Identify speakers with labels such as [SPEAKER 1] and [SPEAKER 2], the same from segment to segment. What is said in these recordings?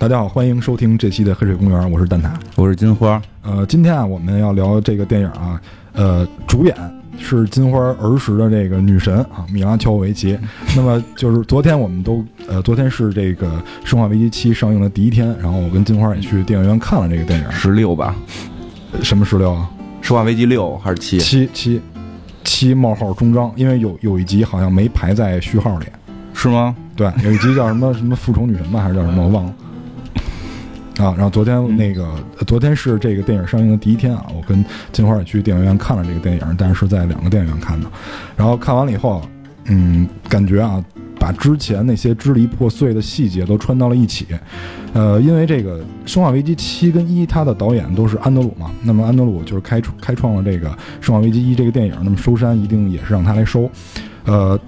[SPEAKER 1] 大家好，欢迎收听这期的《黑水公园》，我是蛋挞。
[SPEAKER 2] 我是金花。
[SPEAKER 1] 呃，今天啊，我们要聊这个电影啊，呃，主演是金花儿时的这个女神啊，米拉乔维奇。那么就是昨天我们都呃，昨天是这个《生化危机七》上映的第一天，然后我跟金花也去电影院看了这个电影。
[SPEAKER 2] 十六吧？
[SPEAKER 1] 呃什么十六啊？
[SPEAKER 2] 《生化危机六》还是七？
[SPEAKER 1] 七七七冒号终章，因为有有一集好像没排在序号里。
[SPEAKER 2] 是吗？
[SPEAKER 1] 对，有一集叫什么什么复仇女神吧，还是叫什么我忘了。啊，然后昨天那个，呃昨天是这个电影上映的第一天啊，我跟金花也去电影院看了这个电影，但是是在两个电影院看的。然后看完了以后，嗯，感觉啊，把之前那些支离破碎的细节都穿到了一起。呃，因为这个《生化危机七》跟一，它的导演都是安德鲁嘛，那么安德鲁就是开开创了这个《生化危机一》这个电影，那么收山一定也是让他来收。呃，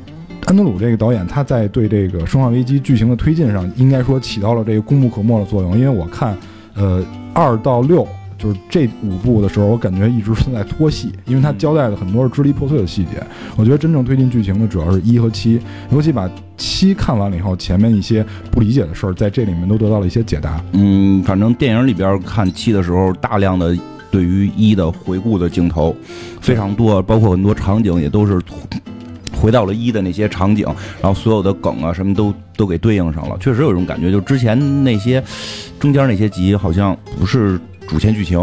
[SPEAKER 1] 安德鲁这个导演，他在对这个《生化危机》剧情的推进上，应该说起到了这个功不可没的作用。因为我看，呃，二到六就是这五部的时候，我感觉一直是在拖戏，因为他交代的很多是支离破碎的细节。我觉得真正推进剧情的主要是一和七，尤其把七看完了以后，前面一些不理解的事儿，在这里面都得到了一些解答。
[SPEAKER 2] 嗯，反正电影里边看七的时候，大量的对于一的回顾的镜头非常多，包括很多场景也都是回到了一的那些场景，然后所有的梗啊什么都都给对应上了。确实有一种感觉，就之前那些中间那些集好像不是主线剧情。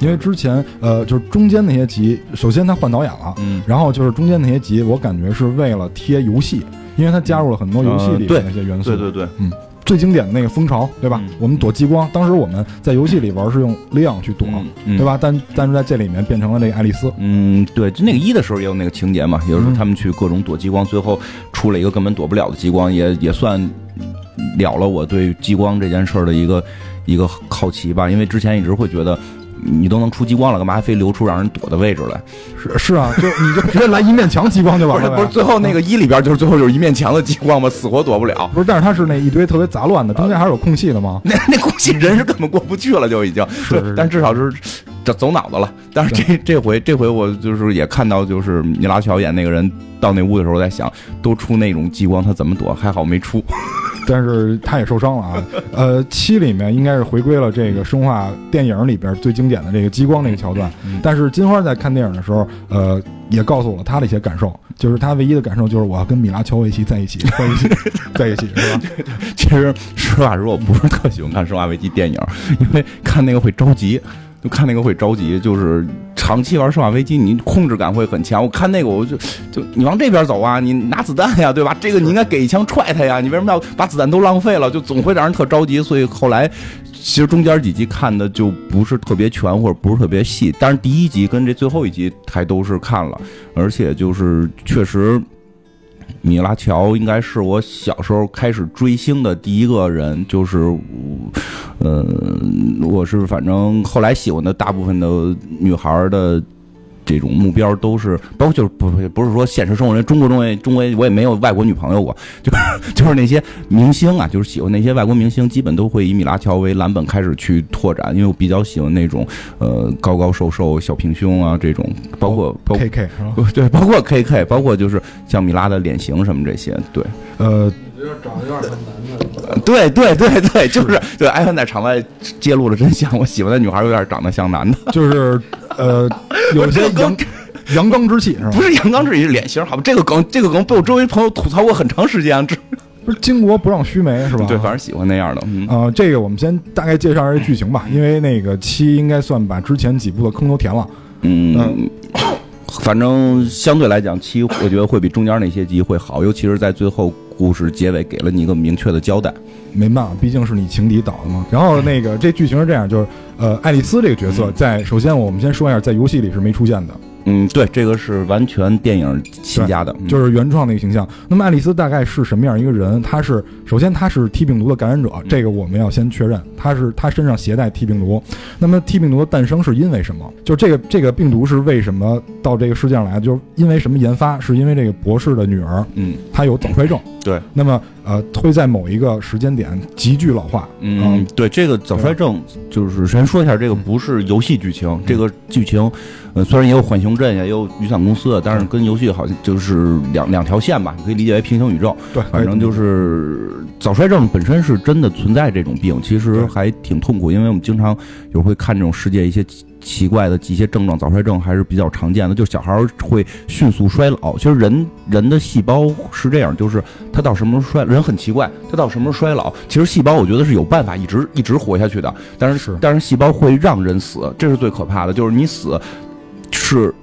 [SPEAKER 1] 因为之前，呃，就是中间那些集，首先他换导演了，
[SPEAKER 2] 嗯，
[SPEAKER 1] 然后就是中间那些集，我感觉是为了贴游戏，因为他加入了很多游戏里那些元素。
[SPEAKER 2] 对对对，
[SPEAKER 1] 最经典的那个蜂巢，对吧？
[SPEAKER 2] 嗯
[SPEAKER 1] 我们躲激光，当时我们在游戏里玩是用亮去躲，对吧？但但是在这里面变成了那个爱丽丝。
[SPEAKER 2] 嗯，对，就那个一的时候也有那个情节嘛，也就是
[SPEAKER 1] 嗯
[SPEAKER 2] 他们去各种躲激光，最后出了一个根本躲不了的激光，也也算了了我对激光这件事儿的一个一个好奇吧，因为之前一直会觉得。你都能出激光了，干嘛还非留出让人躲的位置来？
[SPEAKER 1] 是是啊，就你就直接来一面墙激光就完了呗。
[SPEAKER 2] 不是，最后那个一里边就是最后就是一面墙的激光吗，死活躲不了。
[SPEAKER 1] 不是，但是它是那一堆特别杂乱的，中间还是有空隙的吗？
[SPEAKER 2] 那那空隙人是根本过不去了，就已经。
[SPEAKER 1] 是是是
[SPEAKER 2] 但至少是这走脑子了。但是这这回这回我就是也看到，就是米拉乔演那个人到那屋的时候，我在想，都出那种激光，他怎么躲？还好没出。
[SPEAKER 1] 但是他也受伤了啊。呃，七里面应该是回归了这个生化电影里边最经典的这个激光那个桥段。
[SPEAKER 2] 嗯
[SPEAKER 1] 但是金花在看电影的时候，呃，也告诉我了他的一些感受，就是他唯一的感受就是我要跟米拉乔维奇在一起，在一起，在一起，是吧？
[SPEAKER 2] 其实实话实说，我不是特喜欢看《生化危机》电影，因为看那个会着急。就看那个会着急，就是长期玩《生化危机》，你控制感会很强。我看那个，我就就你往这边走啊，你拿子弹呀，对吧？这个你应该给一枪踹他呀，你为什么要把子弹都浪费了？就总会让人特着急。所以后来其实中间几集看的就不是特别全，或者不是特别细。但是第一集跟这最后一集还都是看了，而且就是确实。米拉乔应该是我小时候开始追星的第一个人，就是，呃，我是反正后来喜欢的大部分的女孩的这种目标都是，包括就是不不不是说现实生活中，中国中也中国我也没有外国女朋友过，就是就是那些明星啊，就是喜欢那些外国明星，基本都会以米拉乔为蓝本开始去拓展，因为我比较喜欢那种呃高高瘦瘦小平胸啊这种，包括包括
[SPEAKER 1] K K 是吧？
[SPEAKER 2] 对，包括 K K，包括就是像米拉的脸型什么这些，对，
[SPEAKER 1] 呃，
[SPEAKER 3] 觉得长得有点像男的，
[SPEAKER 2] 呃对对对对，就是对。艾文在场外揭露了真相，我喜欢的女孩有点长得像男的，
[SPEAKER 1] 就是呃，有些 阳阳刚之气是吧
[SPEAKER 2] 不？是阳刚之气，是脸型，好吧？这个梗，这个梗被我周围朋友吐槽过很长时间，这
[SPEAKER 1] 不是巾帼不让须眉是吧？
[SPEAKER 2] 对，反正喜欢那样的，嗯。
[SPEAKER 1] 呃，这个我们先大概介绍一下剧情吧，因为那个七应该算把之前几部的坑都填了。
[SPEAKER 2] 嗯，反正相对来讲，七我觉得会比中间那些集会好，尤其是在最后故事结尾给了你一个明确的交代。
[SPEAKER 1] 没办法，毕竟是你情敌导的嘛。然后那个这剧情是这样，就是呃，爱丽丝这个角色在首先我们先说一下，在游戏里是没出现的，
[SPEAKER 2] 嗯，对，这个是完全电影新加的，嗯
[SPEAKER 1] 就是原创的一个形象。那么爱丽丝大概是什么样一个人？她是首先她是 T 病毒的感染者，这个我们要先确认，她是她身上携带 T 病毒。那么 T 病毒的诞生是因为什么？就这个这个病毒是为什么到这个世界上来？就是因为什么研发？是因为这个博士的女儿
[SPEAKER 2] 嗯，
[SPEAKER 1] 她有早衰症。
[SPEAKER 2] 对，
[SPEAKER 1] 那么呃会在某一个时间点急剧老化。
[SPEAKER 2] 嗯，对，这个早衰症就是先说一下，这个不是游戏剧情，这个剧情，呃，虽然也有浣熊镇，也有雨伞公司，但是跟游戏好像就是两两条线吧，你可以理解为平行宇宙。
[SPEAKER 1] 对，
[SPEAKER 2] 反正就是早衰症本身是真的存在这种病，其实还挺痛苦，因为我们经常有会看这种世界一些奇怪的一些症状，早衰症还是比较常见的，就是小孩儿会迅速衰老。其实人人的细胞是这样，就是他到什么时候衰，人很奇怪，他到什么时候衰老？其实细胞我觉得是有办法一直一直活下去的，但是
[SPEAKER 1] 是
[SPEAKER 2] 但是细胞会让人死，这是最可怕的，就是你死是。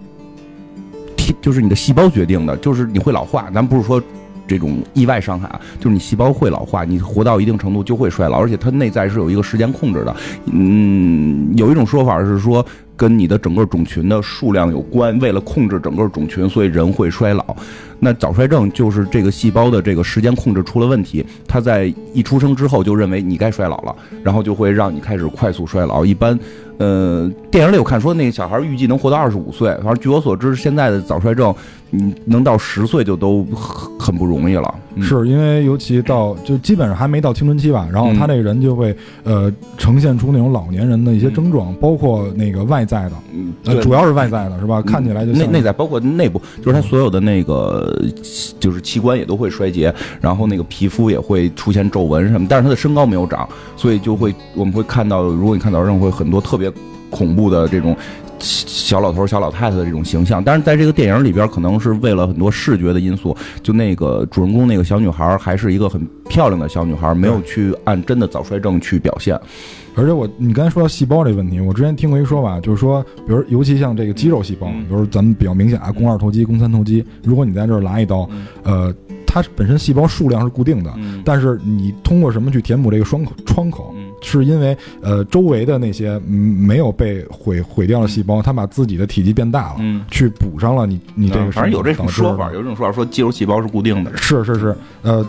[SPEAKER 2] 体就是你的细胞决定的，就是你会老化。咱不是说这种意外伤害啊，就是你细胞会老化，你活到一定程度就会衰老，而且它内在是有一个时间控制的。嗯，有一种说法是说跟你的整个种群的数量有关，为了控制整个种群，所以人会衰老。那早衰症就是这个细胞的这个时间控制出了问题，它在一出生之后就认为你该衰老了，然后就会让你开始快速衰老。一般，呃，电影里我看说那个小孩预计能活到二十五岁，反正据我所知，现在的早衰症，嗯，能到十岁就都很很不容易了。嗯。
[SPEAKER 1] 是因为尤其到就基本上还没到青春期吧，然后他这个人就会呃呈现出那种老年人的一些症状，包括那个外在的，
[SPEAKER 2] 嗯，
[SPEAKER 1] 呃，主要是外在的是吧？看起来就
[SPEAKER 2] 内内在包括内部，就是他所有的那个就是器官也都会衰竭，然后那个皮肤也会出现皱纹什么，但是他的身高没有长，所以就会我们会看到，如果你看早上会很多特别恐怖的这种小老头、小老太太的这种形象，但是在这个电影里边，可能是为了很多视觉的因素，就那个主人公那个小女孩还是一个很漂亮的小女孩，没有去按真的早衰症去表现。
[SPEAKER 1] 而且我你刚才说到细胞这个问题，我之前听过一说法，就是说，比如尤其像这个肌肉细胞，
[SPEAKER 2] 嗯
[SPEAKER 1] 比如咱们比较明显啊，肱二头肌、肱三头肌，如果你在这儿拉一刀，呃，它本身细胞数量是固定的，
[SPEAKER 2] 嗯
[SPEAKER 1] 但是你通过什么去填补这个双口窗口？
[SPEAKER 2] 嗯
[SPEAKER 1] 是因为呃周围的那些嗯没有被毁毁掉的细胞，它把自己的体积变大了，
[SPEAKER 2] 嗯，
[SPEAKER 1] 去补上了你你这个
[SPEAKER 2] 反正有这种说法，有这种说法说肌肉细胞是固定的。
[SPEAKER 1] 是是是，呃，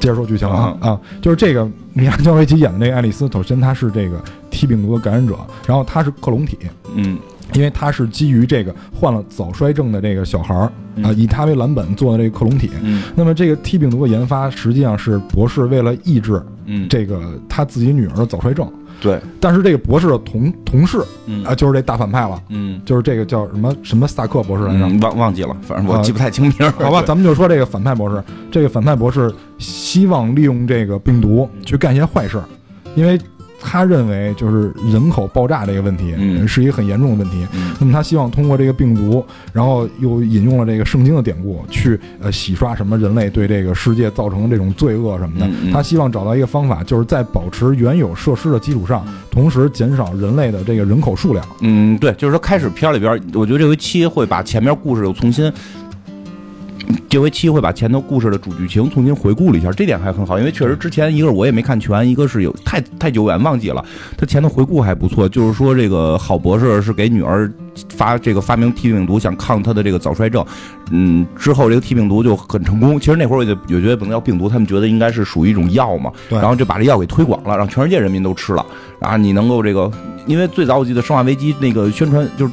[SPEAKER 1] 接着说剧情啊啊，就是这个米拉乔维奇演的那个爱丽丝，首先她是这个 T 病毒的感染者，然后她是克隆体，
[SPEAKER 2] 嗯
[SPEAKER 1] 因为他是基于这个患了早衰症的这个小孩儿
[SPEAKER 2] 嗯
[SPEAKER 1] 啊，以他为蓝本做的这个克隆体。
[SPEAKER 2] 嗯
[SPEAKER 1] 那么这个 T 病毒的研发实际上是博士为了抑制
[SPEAKER 2] 嗯，
[SPEAKER 1] 这个他自己女儿的早衰症，
[SPEAKER 2] 对，
[SPEAKER 1] 但是这个博士的同同事
[SPEAKER 2] 嗯
[SPEAKER 1] 啊，就是这大反派了，
[SPEAKER 2] 嗯
[SPEAKER 1] 就是这个叫什么什么萨克博士来着？
[SPEAKER 2] 嗯，忘忘记了，反正我
[SPEAKER 1] 啊
[SPEAKER 2] 记不太清名儿。
[SPEAKER 1] 好吧，咱们就说这个反派博士，这个反派博士希望利用这个病毒去干一些坏事儿，因为他认为就是人口爆炸这个问题，
[SPEAKER 2] 嗯
[SPEAKER 1] 是一个很严重的问题。
[SPEAKER 2] 嗯
[SPEAKER 1] 那么他希望通过这个病毒，然后又引用了这个圣经的典故，去呃洗刷什么人类对这个世界造成的这种罪恶什么的。他希望找到一个方法，就是在保持原有设施的基础上，
[SPEAKER 2] 嗯
[SPEAKER 1] 同时减少人类的这个人口数量。
[SPEAKER 2] 嗯，对，就是说开始片儿里边儿，我觉得这回七会把前面故事又重新。这回七会把前头故事的主剧情重新回顾了一下，这点还很好，因为确实之前一个我也没看全，一个是有太太久远忘记了，他前头回顾还不错，就是说这个郝博士是给女儿发这个发明 T 病毒，想抗他的这个早衰症，嗯，之后这个 T 病毒就很成功。其实那会儿我就也觉得不能叫病毒，他们觉得应该是属于一种药嘛，
[SPEAKER 1] 对。
[SPEAKER 2] 然后就把这药给推广了，让全世界人民都吃了，然后你能够这个，因为最早我记得《生化危机》那个宣传就是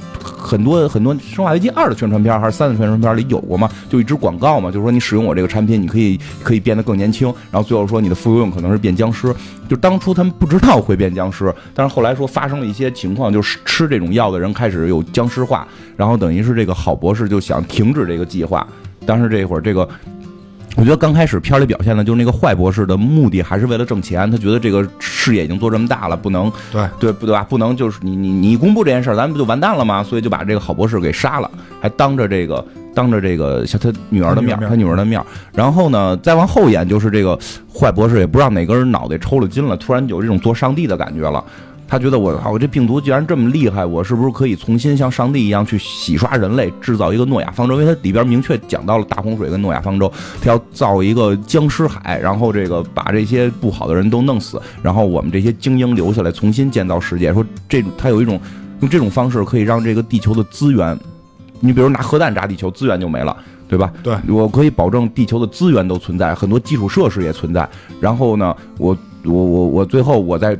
[SPEAKER 2] 很多很多《生化危机二》的宣传片还是三的宣传片里有过嘛，就一支广告嘛，就是说你使用我这个产品，你可以可以变得更年轻，然后最后说你的副作用可能是变僵尸。就当初他们不知道会变僵尸，但是后来说发生了一些情况，就是吃这种药的人开始有僵尸化，然后等于是这个郝博士就想停止这个计划，但是这会儿这个。我觉得刚开始片里表现的，就是那个坏博士的目的还是为了挣钱，他觉得这个事业已经做这么大了，不能
[SPEAKER 1] 对
[SPEAKER 2] 对不对吧？不能就是你你你公布这件事儿，咱们不就完蛋了吗？所以就把这个好博士给杀了，还当着这个当着这个像他女儿的面，
[SPEAKER 1] 他
[SPEAKER 2] 他女儿的面。然后呢，再往后演就是这个坏博士也不知道哪根脑袋抽了筋了，突然有这种做上帝的感觉了。他觉得我靠，我这病毒既然这么厉害，我是不是可以重新像上帝一样去洗刷人类，制造一个诺亚方舟？因为它里边明确讲到了大洪水跟诺亚方舟，他要造一个僵尸海，然后这个把这些不好的人都弄死，然后我们这些精英留下来，重新建造世界。说这种他有一种用这种方式可以让这个地球的资源，你比如拿核弹炸地球，资源就没了。对吧？
[SPEAKER 1] 对
[SPEAKER 2] 我可以保证地球的资源都存在，很多基础设施也存在。然后呢，我我我我最后我再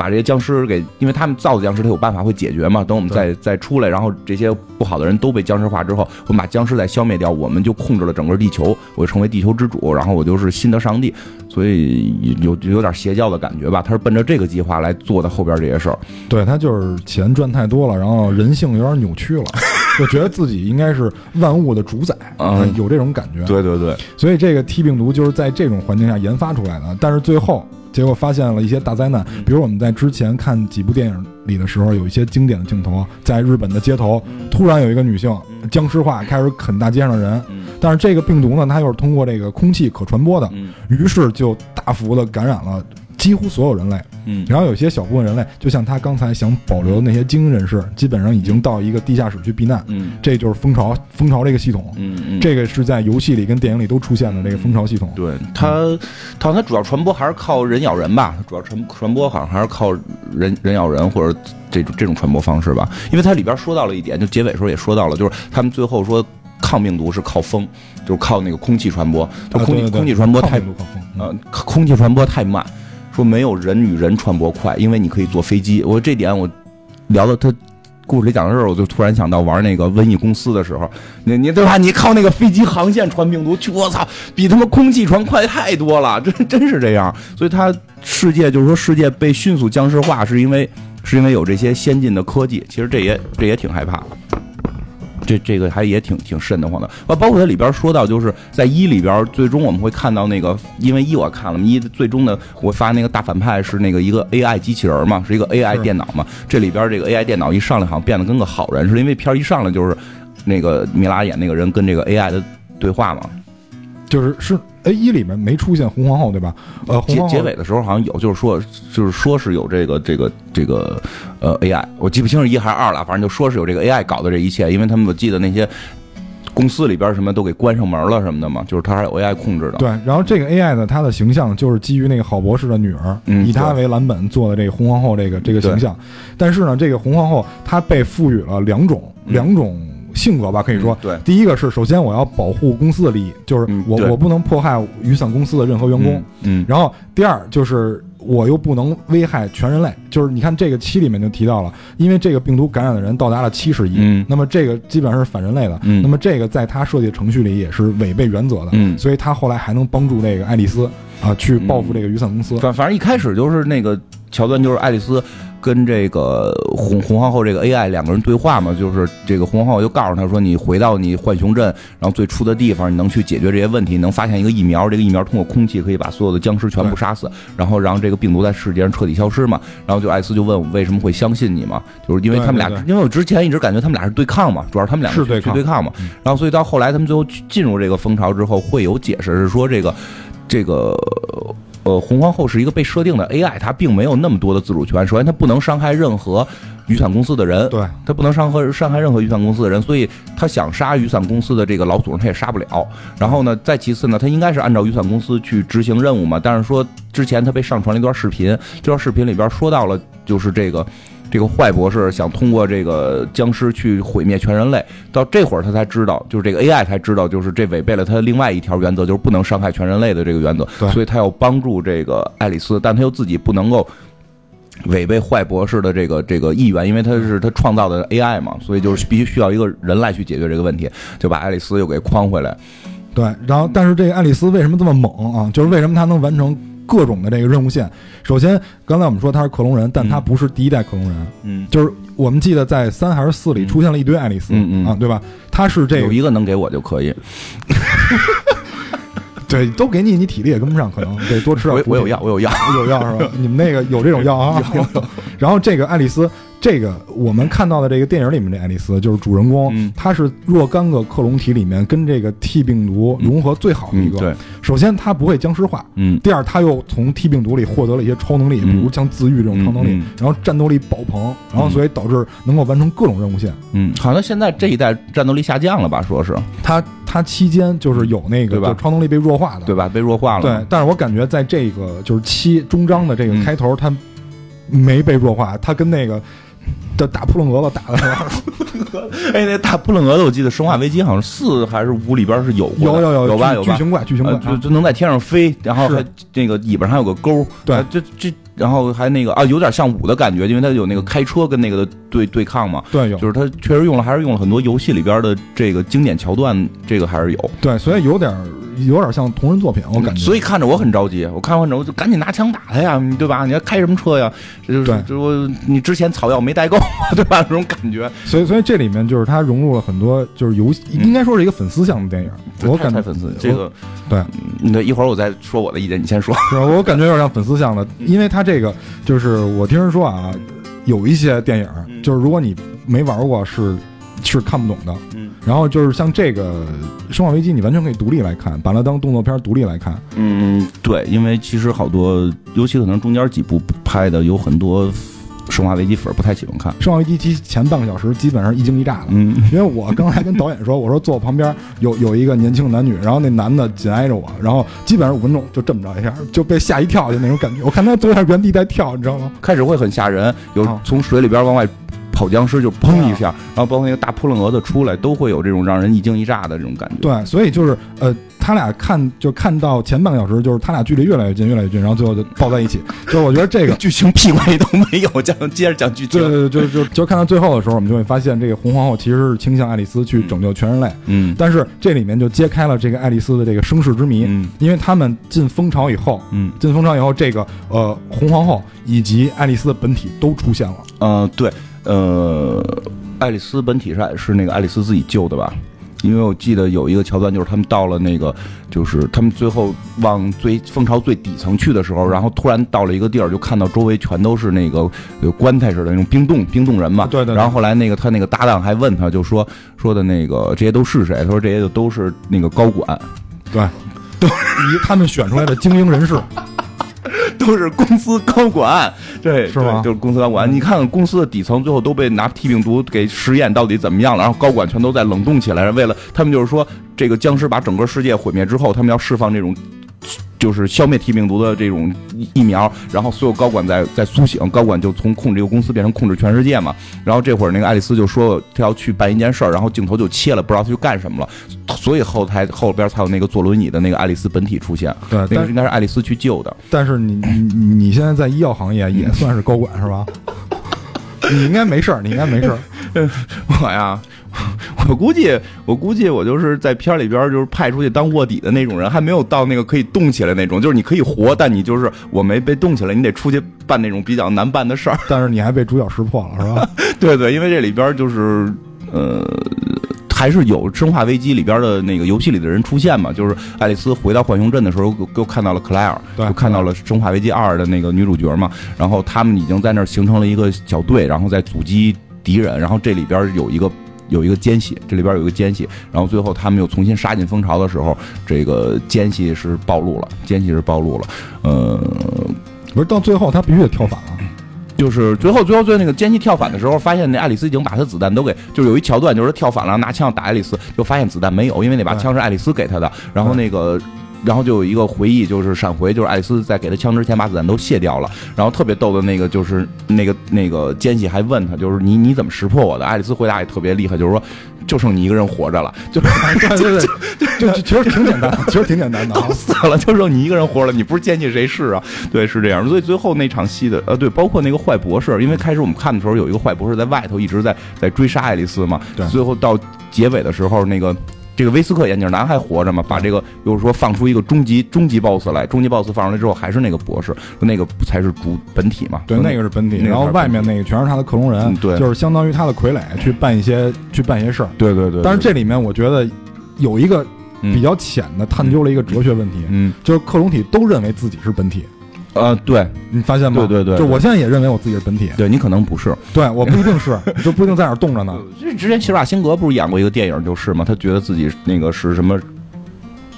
[SPEAKER 2] 把这些僵尸给，因为他们造的僵尸，他有办法会解决嘛。等我们再再出来，然后这些不好的人都被僵尸化之后，我们把僵尸再消灭掉，我们就控制了整个地球，我成为地球之主，然后我就是新的上帝，所以有有点邪教的感觉吧。他是奔着这个计划来做的后边这些事儿。
[SPEAKER 1] 对他就是钱赚太多了，然后人性有点扭曲了，就觉得自己应该是万物的主宰，
[SPEAKER 2] 嗯
[SPEAKER 1] 有这种感觉。
[SPEAKER 2] 对对对，
[SPEAKER 1] 所以这个 T 病毒就是在这种环境下研发出来的，但是最后结果发现了一些大灾难，比如我们在之前看几部电影里的时候，有一些经典的镜头，在日本的街头突然有一个女性僵尸化开始啃大街上的人，
[SPEAKER 2] 嗯
[SPEAKER 1] 但是这个病毒呢，它又是通过这个空气可传播的，
[SPEAKER 2] 嗯
[SPEAKER 1] 于是就大幅的感染了几乎所有人类。
[SPEAKER 2] 嗯。
[SPEAKER 1] 然后有些小部分人类，就像他刚才想保留的那些精英人士，基本上已经到一个地下室去避难。
[SPEAKER 2] 嗯。
[SPEAKER 1] 这就是蜂巢，蜂巢这个系统，
[SPEAKER 2] 嗯嗯，
[SPEAKER 1] 这个是在游戏里跟电影里都出现的这个蜂巢系统。
[SPEAKER 2] 对它，它它主要传播还是靠人咬人吧，主要传传播好像还是靠人人咬人或者这种这种传播方式吧。因为它里边说到了一点，就结尾时候也说到了，就是他们最后说抗病毒是靠风，就是靠那个空气传播，它空气、空气传播太呃空气传播太慢，说没有人与人传播快，因为你可以坐飞机。我这点我聊到他。故事里讲到这儿，我就突然想到玩那个瘟疫公司的时候，你你对吧？你靠那个飞机航线传病毒，我操，比他妈空气传快太多了，真真是这样。所以它世界就是说世界被迅速僵尸化，是因为是因为有这些先进的科技。其实这也这也挺害怕。这这个还也挺挺瘆得慌的，啊，包括它里边说到，就是在一里边，最终我们会看到那个，因为一我看了嘛，一最终的我发那个大反派是那个一个 AI 机器人嘛，是一个 AI 电脑嘛，这里边这个 AI 电脑一上来好像变得跟个好人似的，因为片儿一上来就是那个米拉演那个人跟这个 AI 的对话嘛，
[SPEAKER 1] 就是是 A 一里面没出现红皇后对吧？呃，红
[SPEAKER 2] 结
[SPEAKER 1] 皇后
[SPEAKER 2] 结尾的时候好像有，就是说就是说是有这个这个这个呃 AI，我记不清是一还是二了，反正就说是有这个 AI 搞的这一切，因为他们我记得那些公司里边什么都给关上门了什么的嘛，就是它还有 AI 控制的。
[SPEAKER 1] 对，然后这个 AI 呢，它的形象就是基于那个郝博士的女儿，
[SPEAKER 2] 嗯
[SPEAKER 1] 以她为蓝本做的这个红皇后这个这个形象。但是呢，这个红皇后她被赋予了两种
[SPEAKER 2] 嗯
[SPEAKER 1] 两种性格吧，可以说。
[SPEAKER 2] 对，
[SPEAKER 1] 第一个是，首先我要保护公司的利益，就是我、我不能迫害雨伞公司的任何员工。
[SPEAKER 2] 嗯，嗯。
[SPEAKER 1] 然后第二就是我又不能危害全人类，就是你看这个期里面就提到了，因为这个病毒感染的人到达了七十亿，
[SPEAKER 2] 嗯。
[SPEAKER 1] 那么这个基本上是反人类的，
[SPEAKER 2] 嗯。
[SPEAKER 1] 那么这个在他设计的程序里也是违背原则的，
[SPEAKER 2] 嗯。
[SPEAKER 1] 所以他后来还能帮助这个爱丽丝啊去报复这个雨伞公司，
[SPEAKER 2] 反反正一开始就是那个桥段，就是爱丽丝跟这个红红皇后这个 AI 两个人对话嘛，就是这个红皇后就告诉他说，你回到你浣熊镇，然后最初的地方，你能去解决这些问题，能发现一个疫苗，这个疫苗通过空气可以把所有的僵尸全部杀死，然后让这个病毒在世界上彻底消失嘛。然后就艾斯就问我为什么会相信你嘛，就是因为他们俩，因为我之前一直感觉他们俩是对抗嘛，主要是他们俩
[SPEAKER 1] 是对抗
[SPEAKER 2] 去对抗嘛。然后所以到后来他们最后进入这个蜂巢之后，会有解释是说这个这个。呃，红皇后是一个被设定的 AI，它并没有那么多的自主权。首先，它不能伤害任何雨伞公司的人，
[SPEAKER 1] 对，
[SPEAKER 2] 它不能伤害伤害任何雨伞公司的人，所以它想杀雨伞公司的这个老祖宗，它也杀不了。然后呢，再其次呢，它应该是按照雨伞公司去执行任务嘛。但是说之前它被上传了一段视频，这段视频里边说到了，就是这个。这个坏博士想通过这个僵尸去毁灭全人类，到这会儿他才知道，就是这个 AI 才知道，就是这违背了他另外一条原则，就是不能伤害全人类的这个原则，所以他要帮助这个爱丽丝，但他又自己不能够违背坏博士的这个这个意愿，因为他是他创造的 AI 嘛，所以就是必须需要一个人来去解决这个问题，就把爱丽丝又给框回来。
[SPEAKER 1] 对，然后但是这个爱丽丝为什么这么猛啊？就是为什么她能完成各种的这个任务线？首先，刚才我们说他是克隆人，但她
[SPEAKER 2] 嗯
[SPEAKER 1] 不是第一代克隆人，
[SPEAKER 2] 嗯，
[SPEAKER 1] 就是我们记得在三还是四里
[SPEAKER 2] 嗯
[SPEAKER 1] 出现了一堆爱丽丝，
[SPEAKER 2] 嗯嗯
[SPEAKER 1] 啊，对吧？他是这个
[SPEAKER 2] 有一个能给我就可以，
[SPEAKER 1] 对，都给你，你体力也跟不上，可能 得多吃点
[SPEAKER 2] 我我有药，我有药。
[SPEAKER 1] 有药是吧？你们那个有这种药啊？然后这个爱丽丝，这个我们看到的这个电影里面这爱丽丝就是主人公，
[SPEAKER 2] 嗯
[SPEAKER 1] 她是若干个克隆体里面跟这个 T 病毒融合最好的一
[SPEAKER 2] 嗯，
[SPEAKER 1] 个。
[SPEAKER 2] 对，
[SPEAKER 1] 首先她不会僵尸化，
[SPEAKER 2] 嗯
[SPEAKER 1] 第二她又从 T 病毒里获得了一些超能力，
[SPEAKER 2] 嗯
[SPEAKER 1] 比如像自愈这种超能力，然后战斗力爆棚，然后所以导致能够完成各种任务线。
[SPEAKER 2] 嗯，好像现在这一代战斗力下降了吧？说是
[SPEAKER 1] 她她期间就是有那个
[SPEAKER 2] 对吧
[SPEAKER 1] 就超能力被弱化的，
[SPEAKER 2] 对吧？被弱化了。
[SPEAKER 1] 对，，但是我感觉在这个就是七终章的这个
[SPEAKER 2] 嗯
[SPEAKER 1] 开头，他没被弱化，他跟那个的大扑棱蛾子打的时候，
[SPEAKER 2] 哎，那大扑棱蛾子，我记得《生化危机》好像四还是五里边是有过
[SPEAKER 1] 有有有
[SPEAKER 2] 有吧有吧？
[SPEAKER 1] 巨巨型怪，巨型怪
[SPEAKER 2] 呃，就
[SPEAKER 1] 啊，
[SPEAKER 2] 就能在天上飞，然后
[SPEAKER 1] 是。
[SPEAKER 2] 还那个尾巴上有个钩，
[SPEAKER 1] 对。
[SPEAKER 2] 呃这这然后还那个啊，有点像五的感觉，因为它有那个开车跟那个的对对抗嘛。
[SPEAKER 1] 对，有
[SPEAKER 2] 就是它确实用了，还是用了很多游戏里边的这个经典桥段，这个还是有。
[SPEAKER 1] 对，所以有点有点像同人作品，我感觉。
[SPEAKER 2] 所以看着我很着急，我看完之后就赶紧拿枪打他呀，对吧？你要开什么车呀？这就是
[SPEAKER 1] 对
[SPEAKER 2] 这我你之前草药没带够，对吧？这种感觉，
[SPEAKER 1] 所以所以这里面就是它融入了很多就是游戏，应该说是一个粉丝向的电影。我感觉
[SPEAKER 2] 粉丝这个，
[SPEAKER 1] 对
[SPEAKER 2] 嗯，那一会儿我再说我的意见，你先说。
[SPEAKER 1] 是？我感觉有点像粉丝向的，因为它这个就是我听人说啊，有一些电影
[SPEAKER 2] 嗯
[SPEAKER 1] 就是如果你没玩过是是看不懂的。
[SPEAKER 2] 嗯
[SPEAKER 1] 然后就是像这个《生化危机》，你完全可以独立来看，把它当动作片独立来看。
[SPEAKER 2] 嗯，对，因为其实好多，尤其可能中间几部拍的有很多生化危机粉儿不太喜欢看。
[SPEAKER 1] 《生化危机》前前半个小时基本上一惊一乍的，
[SPEAKER 2] 嗯，
[SPEAKER 1] 因为我刚才跟导演说，我说坐我旁边有有一个年轻男女，然后那男的紧挨着我，然后基本上五分钟就这么着一下就被吓一跳，就那种感觉。我看他坐在原地在跳，你知道吗？
[SPEAKER 2] 开始会很吓人，有
[SPEAKER 1] 啊
[SPEAKER 2] 从水里边往外跑僵尸，就砰一下，然后包括那个大扑棱蛾子出来，都会有这种让人一惊一乍的这种感觉。
[SPEAKER 1] 对，所以就是呃，他俩看就看到前半个小时，就是他俩距离越来越近，越来越近，然后最后就抱在一起。就是我觉得这个
[SPEAKER 2] 剧情屁关系都没有，讲接着讲剧情。
[SPEAKER 1] 对对对，就就就看到最后的时候，我们就会发现，这个红皇后其实是倾向爱丽丝去拯救全人类，
[SPEAKER 2] 嗯
[SPEAKER 1] 但是这里面就揭开了这个爱丽丝的这个身世之谜，
[SPEAKER 2] 嗯
[SPEAKER 1] 因为他们进蜂巢以后，
[SPEAKER 2] 嗯
[SPEAKER 1] 进蜂巢以后，这个呃红皇后以及爱丽丝的本体都出现了。
[SPEAKER 2] 呃对呃，爱丽丝本体是是那个爱丽丝自己救的吧？因为我记得有一个桥段，就是他们到了那个，就是他们最后往最蜂巢最底层去的时候，然后突然到了一个地儿，就看到周围全都是那个有棺材似的那种冰冻冰冻人嘛。
[SPEAKER 1] 对对对
[SPEAKER 2] 然后后来那个他那个搭档还问他，就说说的那个这些都是谁？他说这些就都是那个高管，
[SPEAKER 1] 对，都是以他们选出来的精英人士。
[SPEAKER 2] 都是公司高管，对，
[SPEAKER 1] 是吗
[SPEAKER 2] 就是公司高管。你看看公司的底层，最后都被拿 T 病毒给实验到底怎么样了，然后高管全都在冷冻起来，为了他们就是说，这个僵尸把整个世界毁灭之后，他们要释放这种。就是消灭 T 病毒的这种疫疫苗，然后所有高管在在苏醒，高管就从控制一个公司变成控制全世界嘛。然后这会儿那个爱丽丝就说她要去办一件事儿，然后镜头就切了，不知道她去干什么了，所以后台后边才有那个坐轮椅的那个爱丽丝本体出现，
[SPEAKER 1] 对，
[SPEAKER 2] 那个应该是爱丽丝去救的。
[SPEAKER 1] 但是你你你现在在医药行业也算是高管是吧？你应该没事儿，你应该没事儿。
[SPEAKER 2] 我 呀，我估计，我估计我就是在片里边就是派出去当卧底的那种人，还没有到那个可以动起来那种。就是你可以活，但你就是我没被动起来，你得出去办那种比较难办的事儿。
[SPEAKER 1] 但是你还被主角识破了是吧？
[SPEAKER 2] 对对，因为这里边就是呃。还是有《生化危机》里边的那个游戏里的人出现嘛？就是爱丽丝回到浣熊镇的时候，又看到了克莱尔，
[SPEAKER 1] 对
[SPEAKER 2] 就看到了《生化危机二》的那个女主角嘛。然后他们已经在那儿形成了一个小队，然后在阻击敌人。然后这里边有一个有一个奸细，这里边有一个奸细。然后最后他们又重新杀进蜂巢的时候，这个奸细是暴露了，奸细是暴露了。呃，
[SPEAKER 1] 不是到最后他必须得跳反了。
[SPEAKER 2] 就是最后最后最后那个奸细跳反的时候，发现那爱丽丝已经把他子弹都给，就是有一桥段，就是跳反了，拿枪打爱丽丝，就发现子弹没有，因为那把枪是爱丽丝给他的。然后那个，然后就有一个回忆，就是闪回，就是爱丽丝在给他枪之前把子弹都卸掉了。然后特别逗的那个就是那个那个奸细还问他，就是你你怎么识破我的？爱丽丝回答也特别厉害，就是说就剩你一个人活着了，就是
[SPEAKER 1] 对对 对，就就其实挺简单的，其实挺简单的啊
[SPEAKER 2] 都。死了，就剩你一个人活了，你不是奸细谁是啊？对，是这样。所以最后那场戏的，呃，对，包括那个坏博士，因为开始我们看的时候有一个坏博士在外头一直在在追杀爱丽丝嘛，
[SPEAKER 1] 对
[SPEAKER 2] 最后到结尾的时候，那个。这个威斯克眼镜男还活着吗？把这个，又是说放出一个终极终极 BOSS 来，终极 BOSS 放出来之后，还是那个博士，那个才是主本体嘛？
[SPEAKER 1] 对，那个是本体，然后外面那个全是他的克隆人就是相当于他的傀儡去办一些去办一些事儿。
[SPEAKER 2] 对对对。
[SPEAKER 1] 但是这里面我觉得有一个
[SPEAKER 2] 嗯
[SPEAKER 1] 比较浅的探究了一个哲学问题，
[SPEAKER 2] 嗯
[SPEAKER 1] 就是克隆体都认为自己是本体，
[SPEAKER 2] 呃，对
[SPEAKER 1] 你发现吗？
[SPEAKER 2] 对对对
[SPEAKER 1] 就我现在也认为我自己是本体，
[SPEAKER 2] 对，你可能不是。
[SPEAKER 1] 对我不一定是，就不一定在哪儿冻着呢。
[SPEAKER 2] 这 之前齐尔瓦辛格不是演过一个电影，就是吗，他觉得自己那个是什么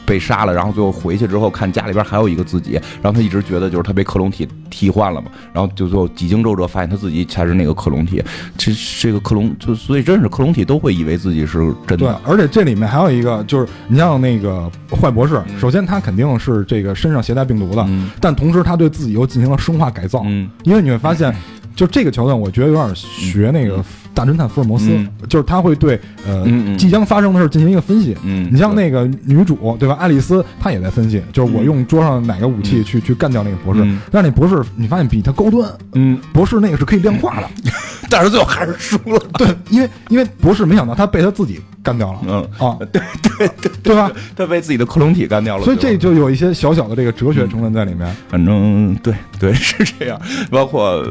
[SPEAKER 2] 被杀了，然后最后回去之后看家里边还有一个自己，然后他一直觉得就是他被克隆体替换了嘛，然后就最后几经周折发现他自己才是那个克隆体，这这个克隆就所以真是克隆体都会以为自己是真的。
[SPEAKER 1] 对
[SPEAKER 2] 的，，
[SPEAKER 1] 而且这里面还有一个，就是你像那个坏博士，
[SPEAKER 2] 嗯。
[SPEAKER 1] 首先他肯定是这个身上携带病毒的，
[SPEAKER 2] 嗯。
[SPEAKER 1] 但同时他对自己又进行了生化改造，
[SPEAKER 2] 嗯。
[SPEAKER 1] 因为你会发现，就这个桥段，我觉得有点学那个大侦探福尔摩斯，
[SPEAKER 2] 嗯
[SPEAKER 1] 就是他会对呃、即将发生的事进行一个分析。
[SPEAKER 2] 嗯，
[SPEAKER 1] 你像那个女主对吧？爱丽丝她也在分析，就是我用桌上哪个武器去、去干掉那个博士。
[SPEAKER 2] 嗯
[SPEAKER 1] 但是那博士你发现比他高端，
[SPEAKER 2] 嗯，
[SPEAKER 1] 博士那个是可以量化的。
[SPEAKER 2] 但是最后还是输了。
[SPEAKER 1] 对，因为因为博士没想到他被他自己干掉了。
[SPEAKER 2] 嗯，
[SPEAKER 1] 啊，对 对对，对 吧？
[SPEAKER 2] 他被自己的克隆体干掉了，
[SPEAKER 1] 所以这就有一些小小的这个哲学成分在里面。
[SPEAKER 2] 反正对对是这样，包括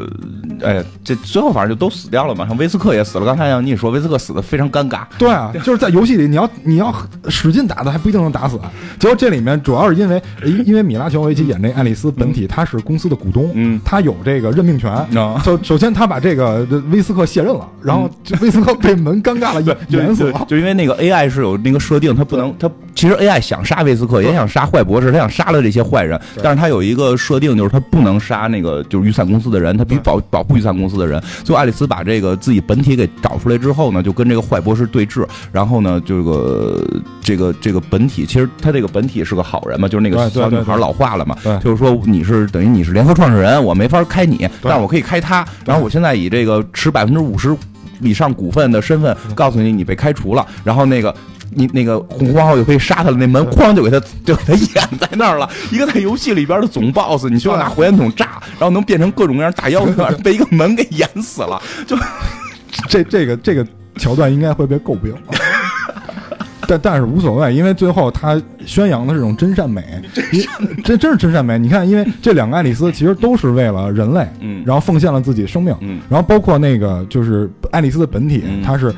[SPEAKER 2] 哎，这最后反正就都死掉了嘛，像威斯克也死了。刚才像你也说，威斯克死的非常尴尬，
[SPEAKER 1] 对啊，就是在游戏里，你要你要使劲打他，还不一定能打死。结果这里面主要是因为因因为米拉乔维奇演这爱丽丝本体，她是公司的股东，
[SPEAKER 2] 嗯
[SPEAKER 1] 她有这个任命权。
[SPEAKER 2] 啊
[SPEAKER 1] 首首先，他把这个威斯克卸任了，然后这威斯克被门尴尬了，
[SPEAKER 2] 就就
[SPEAKER 1] 演死了。
[SPEAKER 2] 就因为那个 AI 是有那个设定，它不能，它其实 AI 想杀威斯克，也想杀坏博士，他想杀了这些坏人，但是他有一个设定，就是他不能杀那个就是预算公司的人，他必须保保护预算公司的人。最后爱丽丝把这个自己本体给找出来之后呢，就跟这个坏博士对峙，然后呢，这个这个这个本体，其实他这个本体是个好人嘛，就是那个小女孩老化了嘛，就是说你是等于你是联合创始人，我没法开你，但是我可以开他，然后我现在以这个持百分之五十以上股份的身份告诉你，你被开除了，然后那个。你那个红光号就可以杀他了，那门哐就给他 就给他掩在那儿了。一个在游戏里边的总 boss，你需要拿火焰筒炸，然后能变成各种各样大妖怪，被一个门给掩死了。就
[SPEAKER 1] 这这个这个桥段应该会被诟病。但但是无所谓，因为最后他宣扬的是这种真善美，因这真是真善美。你看，因为这两个爱丽丝其实都是为了人类，
[SPEAKER 2] 嗯
[SPEAKER 1] 然后奉献了自己生命，
[SPEAKER 2] 嗯
[SPEAKER 1] 然后包括那个就是爱丽丝的本体，
[SPEAKER 2] 嗯
[SPEAKER 1] 她是呃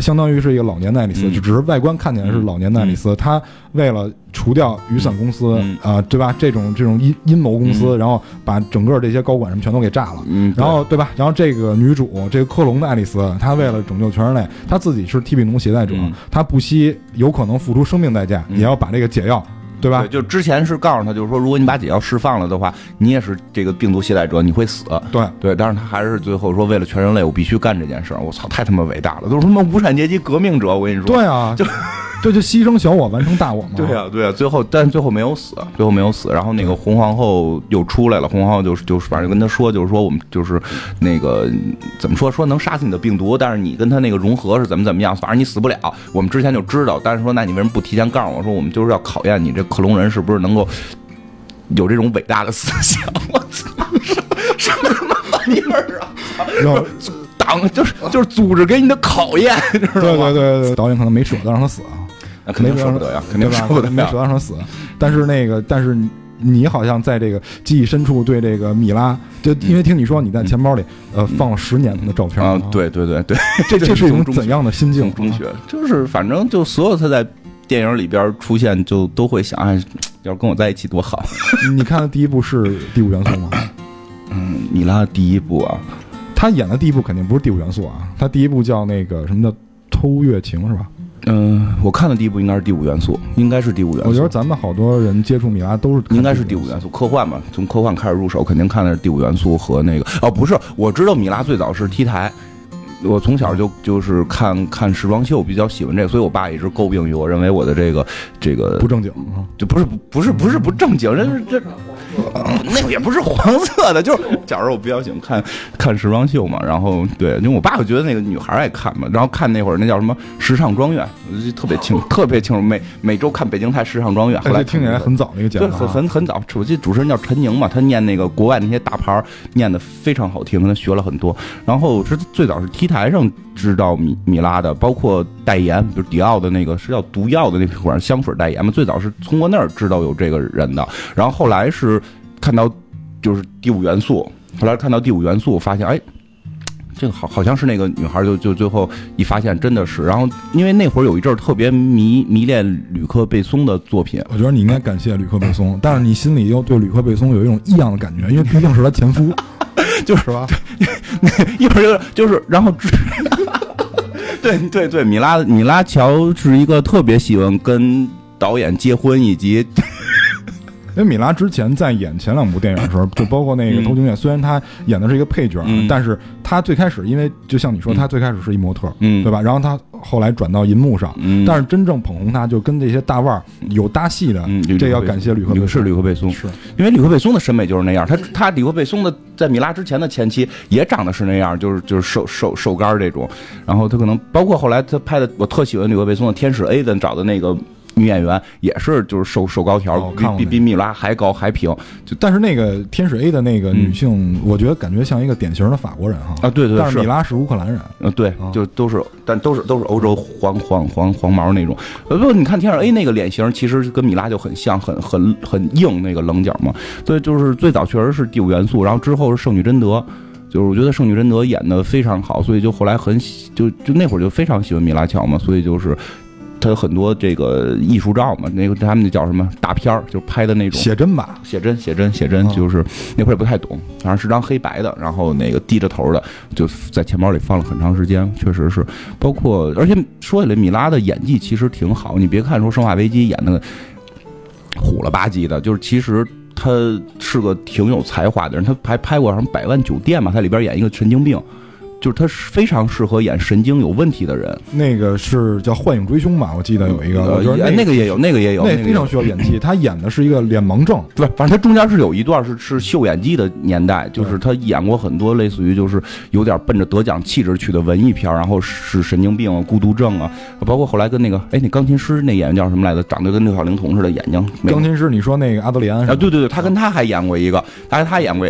[SPEAKER 1] 相当于是一个老年的爱丽丝，
[SPEAKER 2] 嗯
[SPEAKER 1] 就只是外观看起来是老年的爱丽丝。她为了除掉雨伞公司
[SPEAKER 2] 嗯
[SPEAKER 1] 啊、对吧？这种这种阴阴谋公司，
[SPEAKER 2] 嗯
[SPEAKER 1] 然后把整个这些高管什么全都给炸了。
[SPEAKER 2] 嗯，
[SPEAKER 1] 然后对吧？然后这个女主，这个克隆的爱丽丝，她为了拯救全人类，她自己是 T 病毒携带者
[SPEAKER 2] 嗯，
[SPEAKER 1] 她不惜有可能付出生命代价，
[SPEAKER 2] 嗯
[SPEAKER 1] 也要把这个解药，对吧
[SPEAKER 2] 对，？就之前是告诉他，就是说，如果你把解药释放了的话，你也是这个病毒携带者，你会死。
[SPEAKER 1] 对，
[SPEAKER 2] 对，但是他还是最后说，为了全人类，我必须干这件事儿。我操，太他妈伟大了，都是他妈无产阶级革命者。我跟你说，
[SPEAKER 1] 对啊，
[SPEAKER 2] 就
[SPEAKER 1] 这就牺牲小我完成大我嘛。
[SPEAKER 2] 对呀、对呀、最后但最后没有死，最后没有死。然后那个红皇后又出来了，红皇后就是就是反正跟他说，就是说我们就是那个怎么说说能杀死你的病毒，但是你跟他那个融合是怎么怎么样，反正你死不了。我们之前就知道，但是说那你为什么不提前告诉我说我们就是要考验你这克隆人是不是能够有这种伟大的思想？我操，什么什么玩意儿啊！
[SPEAKER 1] 然后
[SPEAKER 2] 党就是就是组织给你的考验，知道吗？
[SPEAKER 1] 对对对对，导演可能没舍得让他死啊，
[SPEAKER 2] 那肯定
[SPEAKER 1] 没
[SPEAKER 2] 舍不得呀，肯定舍不得呀
[SPEAKER 1] 没舍得。让他死。但是那个，但是你你好像在这个记忆深处对这个米拉，就因为听你说你在钱包里呃放了十年的照片
[SPEAKER 2] 啊，，对对对对，
[SPEAKER 1] 这 这是一种怎样的心境？
[SPEAKER 2] 中学，就是反正就所有他在电影里边出现，就都会想，哎，要是跟我在一起多好。
[SPEAKER 1] 你看的第一部是第五元素吗？
[SPEAKER 2] 嗯，米拉第一部啊，
[SPEAKER 1] 他演的第一部肯定不是第五元素啊，他第一部叫那个什么叫偷月情是吧？
[SPEAKER 2] 嗯，我看的第一部应该是第五元素，应该是第五元素。
[SPEAKER 1] 我觉得咱们好多人接触米拉都是
[SPEAKER 2] 应该是第五元素，科幻嘛，从科幻开始入手，肯定看的是第五元素和那个哦，不是，我知道米拉最早是 T 台。我从小就就是看看时装秀，比较喜欢这个，所以我爸一直诟病于我，认为我的这个这个
[SPEAKER 1] 不正经啊。
[SPEAKER 2] 就不是不是不是不正经，这是这 那个也不是黄色的，就是小时候我比较喜欢看看时装秀嘛，然后对，因为我爸爸觉得那个女孩爱看嘛，然后看那会儿那叫什么时尚庄园，我就特别清特别清楚，每每周看北京台时尚庄园，后来
[SPEAKER 1] 听起来很早那个节，目啊，
[SPEAKER 2] 很很很早，我记得主持人叫陈宁嘛，他念那个国外那些大牌念的非常好听，跟他学了很多。然后是最早是 T 台上知道米米拉的，包括代言，比如迪奥的那个是叫毒药的那款香水代言嘛，最早是通过那儿知道有这个人的。然后后来是看到就是第五元素，后来看到第五元素，发现哎。这个好好像是那个女孩就，就最后一发现真的是，然后因为那会儿有一阵儿特别迷迷恋吕克贝松的作品，
[SPEAKER 1] 我觉得你应该感谢吕克贝松，但是你心里又对吕克贝松有一种异样的感觉，因为毕竟是他前夫，
[SPEAKER 2] 就是
[SPEAKER 1] 吧？
[SPEAKER 2] 一会儿就就是，然后，对对对，米拉米拉乔是一个特别喜欢跟导演结婚以及
[SPEAKER 1] 因为米拉之前在演前两部电影的时候，就包括那个
[SPEAKER 2] 嗯《
[SPEAKER 1] 偷情恋》，虽然他演的是一个配角，
[SPEAKER 2] 嗯
[SPEAKER 1] 但是他最开始，因为就像你说，
[SPEAKER 2] 嗯
[SPEAKER 1] 他最开始是一模特，
[SPEAKER 2] 嗯
[SPEAKER 1] 对吧？然后他后来转到银幕上。
[SPEAKER 2] 嗯，
[SPEAKER 1] 但是真正捧红他，就跟这些大腕儿有搭戏的，
[SPEAKER 2] 嗯，
[SPEAKER 1] 这要感谢吕克贝松。
[SPEAKER 2] 是吕克贝松，
[SPEAKER 1] 是
[SPEAKER 2] 因为吕克贝松的审美就是那样。他他吕克贝松的在米拉之前的前期也长得是那样，就是就是瘦瘦瘦干这种。然后他可能包括后来他拍的，我特喜欢吕克贝松的《天使 A》的找的那个。女演员也是，就是瘦瘦高条，比比比米拉还高还平。
[SPEAKER 1] 就但是那个天使 A 的那个女性，我觉得感觉像一个典型的法国人哈
[SPEAKER 2] 啊，对对。
[SPEAKER 1] 但是米拉是乌克兰人，
[SPEAKER 2] 呃，对，就都是，但都是都是欧洲黄黄黄黄毛那种。呃不，你看天使 A 那个脸型，其实跟米拉就很像，很很很硬那个棱角嘛。所以就是最早确实是第五元素，然后之后是圣女贞德，就是我觉得圣女贞德演的非常好，所以就后来很就就那会儿就非常喜欢米拉乔嘛，所以就是。他有很多这个艺术照嘛，那个他们那叫什么大片儿，就拍的那种
[SPEAKER 1] 写真吧，
[SPEAKER 2] 写真写真写真，就是那会儿也不太懂，反正是张黑白的，然后那个低着头的，就在钱包里放了很长时间，确实是。包括而且说起来，米拉的演技其实挺好，你别看说《生化危机》演的虎了吧唧的，就是其实他是个挺有才华的人，他还拍过什么《百万酒店》嘛，他里边演一个神经病。就是他是非常适合演神经有问题的人，
[SPEAKER 1] 那个是叫《幻影追凶》吧？我记得有一个，我觉得
[SPEAKER 2] 那个也有，那个也有，
[SPEAKER 1] 那非常需要演技。他演的是一个脸盲症，
[SPEAKER 2] 对，反正他中间是有一段是是秀演技的年代，就是他演过很多类似于就是有点奔着得奖气质去的文艺片，然后是神经病啊、孤独症啊，包括后来跟那个哎那钢琴师那演员叫什么来着？长得跟六小龄童似的眼睛。
[SPEAKER 1] 钢琴师，你说那个阿德里安啊？
[SPEAKER 2] 对对对，他跟他还演过一个，但是他演过。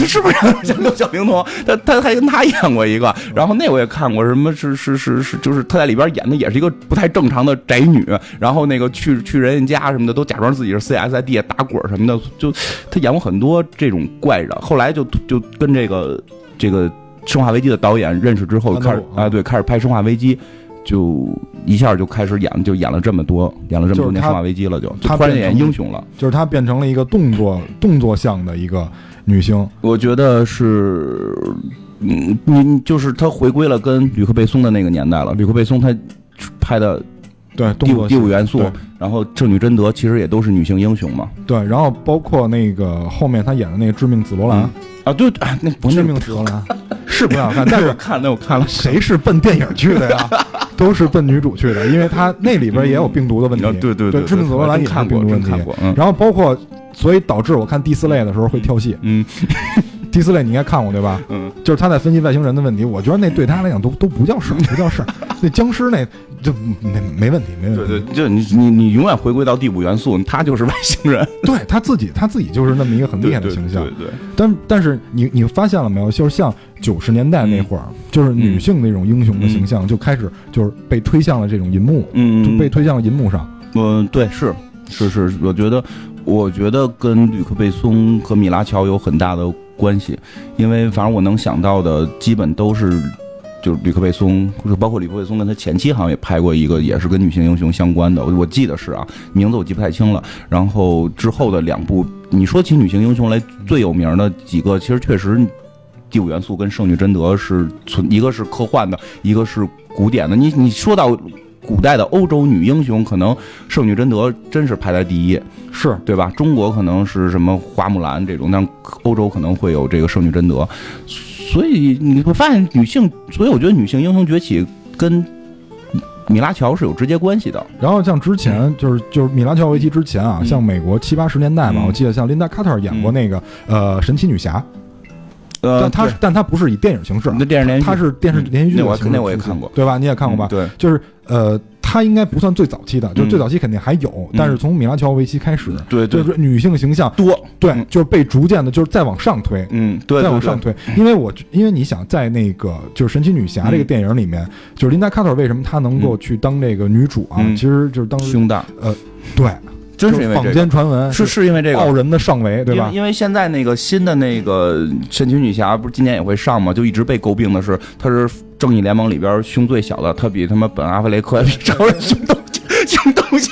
[SPEAKER 2] 这是不是 像六小龄童？他他还跟他演过一个，然后那我也看过，什么是是是是，就是他在里边演的也是一个不太正常的宅女，然后那个去去人家家什么的都假装自己是 CS 在地下打滚什么的，就他演过很多这种怪人。后来就就跟这个这个生化危机的导演认识之后，开始啊对开始拍生化危机，就一下就开始演，就演了这么多，演了这么多年生化危机了，就
[SPEAKER 1] 他
[SPEAKER 2] 突然演英雄了，
[SPEAKER 1] 就是他变成了一个动作动作向的一个。女星，
[SPEAKER 2] 我觉得是，嗯，你就是她回归了跟吕克贝松的那个年代了。吕克贝松他拍的，
[SPEAKER 1] 对，
[SPEAKER 2] 第五第五元素，然后圣女贞德其实也都是女性英雄嘛。
[SPEAKER 1] 对，然后包括那个后面她演的那个致命紫罗兰
[SPEAKER 2] 啊，对，那
[SPEAKER 1] 致命紫罗兰是不好看，但是
[SPEAKER 2] 看那我看了，
[SPEAKER 1] 谁是奔电影去的呀？都是奔女主去的，因为他那里边也有病毒的问题。
[SPEAKER 2] 对
[SPEAKER 1] 对
[SPEAKER 2] 对，
[SPEAKER 1] 致命紫罗兰也
[SPEAKER 2] 看
[SPEAKER 1] 病毒问题。然后包括。所以导致我看第四类的时候会跳戏。
[SPEAKER 2] 嗯，
[SPEAKER 1] 第四类你应该看过对吧？
[SPEAKER 2] 嗯，
[SPEAKER 1] 就是他在分析外星人的问题，我觉得那对他来讲都都不叫事儿，不叫事儿。那僵尸那就没没问题，没问题。
[SPEAKER 2] 对对，就你你你永远回归到第五元素，他就是外星人。
[SPEAKER 1] 对他自己他自己就是那么一个很厉害的形象。
[SPEAKER 2] 对对。
[SPEAKER 1] 但但是你你发现了没有？就是像九十年代那会儿，就是女性那种英雄的形象就开始就是被推向了这种银幕，
[SPEAKER 2] 嗯，
[SPEAKER 1] 就被推向了银幕上。
[SPEAKER 2] 嗯，对，是是是，我觉得。我觉得跟吕克贝松和米拉乔有很大的关系，因为反正我能想到的基本都是，就是吕克贝松，包括吕克贝松跟他前妻好像也拍过一个，也是跟女性英雄相关的，我记得是啊，名字我记不太清了。然后之后的两部，你说起女性英雄来最有名的几个，其实确实，第五元素跟圣女贞德是存，一个是科幻的，一个是古典的。你你说到。古代的欧洲女英雄，可能圣女贞德真是排在第一，
[SPEAKER 1] 是
[SPEAKER 2] 对吧？中国可能是什么花木兰这种，但欧洲可能会有这个圣女贞德。所以你会发现女性，所以我觉得女性英雄崛起跟米拉乔是有直接关系的。
[SPEAKER 1] 然后像之前就是就是米拉乔维奇之前啊，像美国七八十年代吧，我记得像琳达卡特演过那个呃神奇女侠。
[SPEAKER 2] 呃，
[SPEAKER 1] 但他但他不是以电影形式，
[SPEAKER 2] 那电视连
[SPEAKER 1] 他是电视连续剧，
[SPEAKER 2] 那我肯定我也看过，
[SPEAKER 1] 对吧？你也看过吧？
[SPEAKER 2] 对，
[SPEAKER 1] 就是呃，他应该不算最早期的，就最早期肯定还有，但是从米拉乔维奇开始，
[SPEAKER 2] 对，
[SPEAKER 1] 就是女性形象
[SPEAKER 2] 多，
[SPEAKER 1] 对，就是被逐渐的，就是再往上推，
[SPEAKER 2] 嗯，对，
[SPEAKER 1] 再往上推，因为我因为你想在那个就是神奇女侠这个电影里面，就是琳达卡特为什么她能够去当这个女主啊？其实就是当
[SPEAKER 2] 胸大，
[SPEAKER 1] 呃，对。
[SPEAKER 2] 真是因为
[SPEAKER 1] 坊间传闻
[SPEAKER 2] 是是因为这个。
[SPEAKER 1] 傲人的上围，对吧？
[SPEAKER 2] 因为现在那个新的那个神奇女侠不是今年也会上吗？就一直被诟病的是，她是正义联盟里边胸最小的，他比他妈本阿弗雷克比超人胸都胸都小。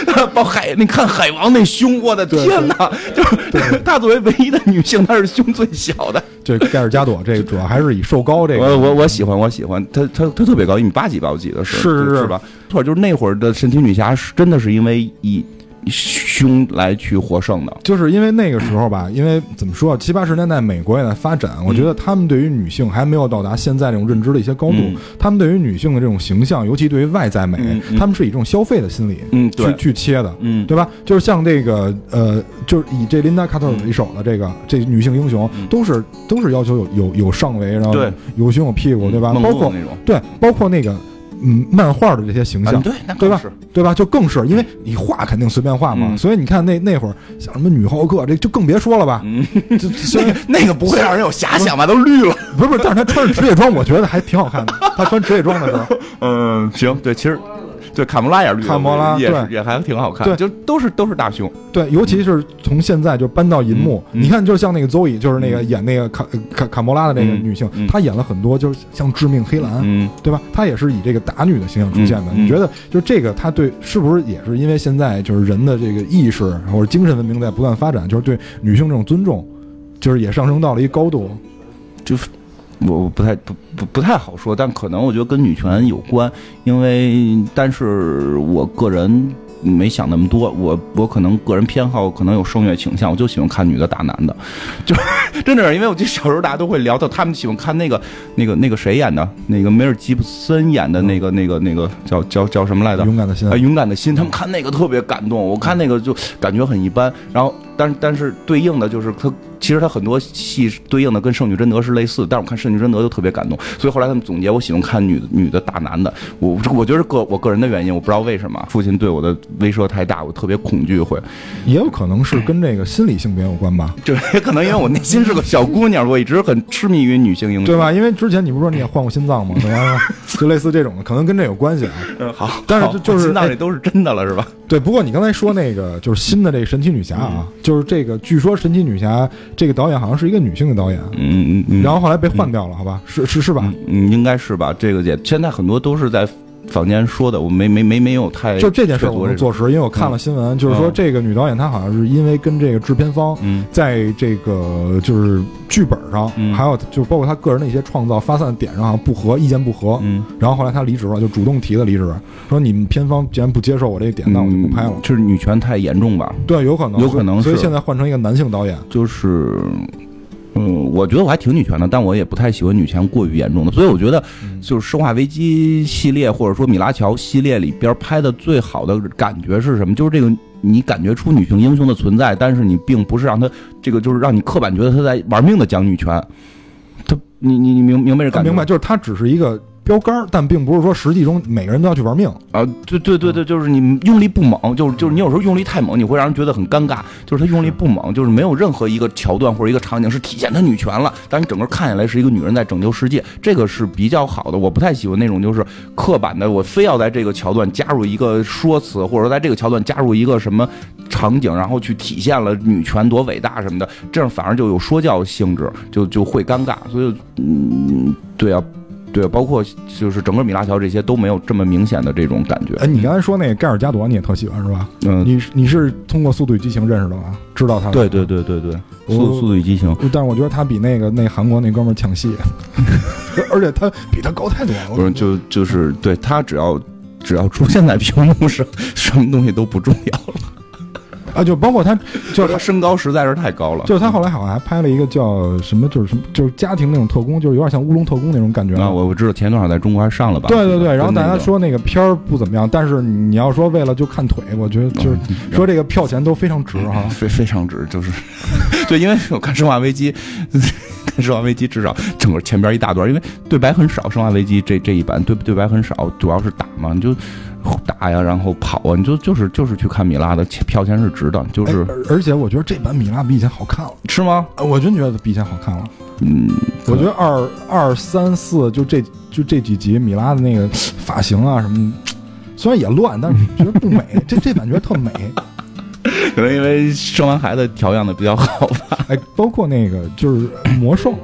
[SPEAKER 2] 包海，你看海王那胸，我的天哪！就是她作为唯一的女性，她是胸最小的。
[SPEAKER 1] 这盖尔加朵，这个主要还是以瘦高这个。
[SPEAKER 2] 我我我喜欢，我喜欢她，她她特别高，一米八几吧，我记得是
[SPEAKER 1] 是
[SPEAKER 2] 是吧？错，就是那会儿的神奇女侠是真的是因为以。胸来去获胜的。
[SPEAKER 1] 就是因为那个时候吧，因为怎么说，七八十年代美国也在发展，我觉得他们对于女性还没有到达现在这种认知的一些高度。
[SPEAKER 2] 嗯
[SPEAKER 1] 他们对于女性的这种形象，尤其对于外在美，他们是以这种消费的心理
[SPEAKER 2] 嗯，
[SPEAKER 1] 去切的。
[SPEAKER 2] 嗯，
[SPEAKER 1] 对吧？就是像这个呃，就是以这琳达卡特尔为首的这个、这女性英雄，
[SPEAKER 2] 嗯
[SPEAKER 1] 都是都是要求有有有上围，然后有胸有屁股，对吧？包括对，包括那个嗯漫画的这些形象，
[SPEAKER 2] 啊对，那
[SPEAKER 1] 对吧对吧？就更是因为你画肯定随便画嘛，
[SPEAKER 2] 嗯
[SPEAKER 1] 所以你看那那会儿像什么女浩克，这就更别说了吧。
[SPEAKER 2] 嗯，那个不会让人有遐想吧？都绿了。
[SPEAKER 1] 不是不是，但是他穿着职业装，我觉得还挺好看的。他穿职业装的时候，
[SPEAKER 2] 嗯，行，对，其实对卡莫拉也是绿，
[SPEAKER 1] 卡莫拉
[SPEAKER 2] 也也还挺好看，
[SPEAKER 1] 对
[SPEAKER 2] 就都是都是大胸，
[SPEAKER 1] 对，尤其是从现在就搬到银幕，你看，就像那个 Zoe，就是那个
[SPEAKER 2] 嗯
[SPEAKER 1] 演那个卡卡卡莫拉的那个
[SPEAKER 2] 嗯
[SPEAKER 1] 女性，
[SPEAKER 2] 嗯
[SPEAKER 1] 她演了很多就是像致命黑兰，
[SPEAKER 2] 嗯
[SPEAKER 1] 对吧？她也是以这个打女的形象出现的。你觉得，就这个，她对是不是也是因为现在就是人的这个意识或者精神文明在不断发展，就是对女性这种尊重，就是也上升到了一个高度？
[SPEAKER 2] 我我不太不不不太好说，但可能我觉得跟女权有关，因为但是我个人没想那么多，我我可能个人偏好可能有声乐倾向，我就喜欢看女的打男的，就真的是因为我记得小时候大家都会聊到，他们喜欢看那个那个那个谁演的，那个梅尔吉普森演的那个那个那个叫叫叫什么来着？
[SPEAKER 1] 勇敢的心
[SPEAKER 2] 啊，，勇敢的心，他们看那个特别感动，我看那个就感觉很一般。然后，但但是对应的就是他，其实他很多戏对应的跟《圣女贞德》是类似，但是我看《圣女贞德》就特别感动。所以后来他们总结，我喜欢看女女的打男的。我我觉得是个我个人的原因，我不知道为什么。父亲对我的威慑太大，我特别恐惧会，
[SPEAKER 1] 也有可能是跟这个心理性别有关吧，
[SPEAKER 2] 就也可能因为我内心是个小姑娘，我一直很痴迷于女性英雄，
[SPEAKER 1] 对？吧？因为之前你不是说你也换过心脏吗？对吧？就类似这种的，可能跟这有关系啊。
[SPEAKER 2] 嗯，好，
[SPEAKER 1] 但是就就是哎
[SPEAKER 2] 心脏里都是真的了，是吧？
[SPEAKER 1] 对，不过你刚才说那个就是新的这个神奇女侠啊，就是这个据说神奇女侠这个导演好像是一个女性的导演，
[SPEAKER 2] 嗯嗯嗯。
[SPEAKER 1] 然后后来被换掉了，好吧？是是是吧？
[SPEAKER 2] 嗯，嗯，应该是吧？这个也现在很多都是在坊间说的，我没没没没有太
[SPEAKER 1] 就这件事儿我
[SPEAKER 2] 是
[SPEAKER 1] 坐实，因为我看了新闻，就是说
[SPEAKER 2] 嗯
[SPEAKER 1] 这个女导演她好像是因为跟这个制片方
[SPEAKER 2] 嗯
[SPEAKER 1] 在这个就是剧本上，
[SPEAKER 2] 嗯
[SPEAKER 1] 还有就是包括她个人的一些创造发散的点上好像不合，意见不合，
[SPEAKER 2] 嗯，
[SPEAKER 1] 然后后来她离职了，就主动提的离职，说你们片方既然不接受我这个点，那我就不拍了。
[SPEAKER 2] 就是女权太严重吧？
[SPEAKER 1] 对，有可能，
[SPEAKER 2] 有可能
[SPEAKER 1] 所以现在换成一个男性导演。
[SPEAKER 2] 就是。嗯，我觉得我还挺女权的，但我也不太喜欢女权过于严重的，所以我觉得
[SPEAKER 1] 嗯
[SPEAKER 2] 就是《生化危机》系列或者说米拉乔系列里边拍的最好的感觉是什么？就是这个你感觉出女性英雄的存在，但是你并不是让她这个就是让你刻板觉得她在玩命的讲女权，她你你你明明白这感觉？
[SPEAKER 1] 明白，就是她只是一个标杆儿，但并不是说实际中每个人都要去玩命。
[SPEAKER 2] 啊，对对对对，就是你用力不猛，就是就是你有时候用力太猛，你会让人觉得很尴尬。就是他用力不猛，就是没有任何一个桥段或者一个场景是体现他女权了，但你整个看下来是一个女人在拯救世界，这个是比较好的。我不太喜欢那种就是刻板的，我非要在这个桥段加入一个说辞，或者说在这个桥段加入一个什么场景，然后去体现了女权多伟大什么的，这样反而就有说教性质，就就会尴尬。所以，嗯，对啊。对，包括就是整个米拉乔这些都没有这么明显的这种感觉。
[SPEAKER 1] 哎，你刚才说那个盖尔加朵，你也特喜欢是吧？
[SPEAKER 2] 嗯，
[SPEAKER 1] 你你是通过《速度与激情》认识的吗？知道他？
[SPEAKER 2] 对对。对对对，
[SPEAKER 1] 我
[SPEAKER 2] 速速度与激情，
[SPEAKER 1] 但是我觉得他比那个那韩国那哥们儿抢戏，而且他比他高太多了。
[SPEAKER 2] 不是就就是对他只要只要出现在屏幕上，什么东西都不重要了。
[SPEAKER 1] 啊，就包括他，就是
[SPEAKER 2] 他身高实在是太高了。
[SPEAKER 1] 就是他后来好像还拍了一个叫什么，就是什么，就是家庭那种特工，就是有点像乌龙特工那种感觉。
[SPEAKER 2] 啊，我我知道前段在中国还上了吧？
[SPEAKER 1] 对对对，然后大家说那个片儿不怎么样，但是你要说为了就看腿，我觉得就是
[SPEAKER 2] 嗯
[SPEAKER 1] 说这个票钱都非常值哈。
[SPEAKER 2] 非非常值，就是对，因为我看《生化危机》，看《生化危机》至少整个前边一大段，因为对白很少，《生化危机》这这一版对对白很少，主要是打嘛，你就打呀，然后跑啊，你就就是就是去看米拉的钱票钱是值的，就是、
[SPEAKER 1] 哎而而且我觉得这版米拉比以前好看了，
[SPEAKER 2] 是吗？
[SPEAKER 1] 呃我真觉得比以前好看了。
[SPEAKER 2] 嗯，
[SPEAKER 1] 我觉得二二三四就这就这几集米拉的那个发型啊什么，虽然也乱，但是觉得不美。这这版觉得特美。
[SPEAKER 2] 可能因为生完孩子调养的比较好吧。
[SPEAKER 1] 哎，包括那个就是魔兽，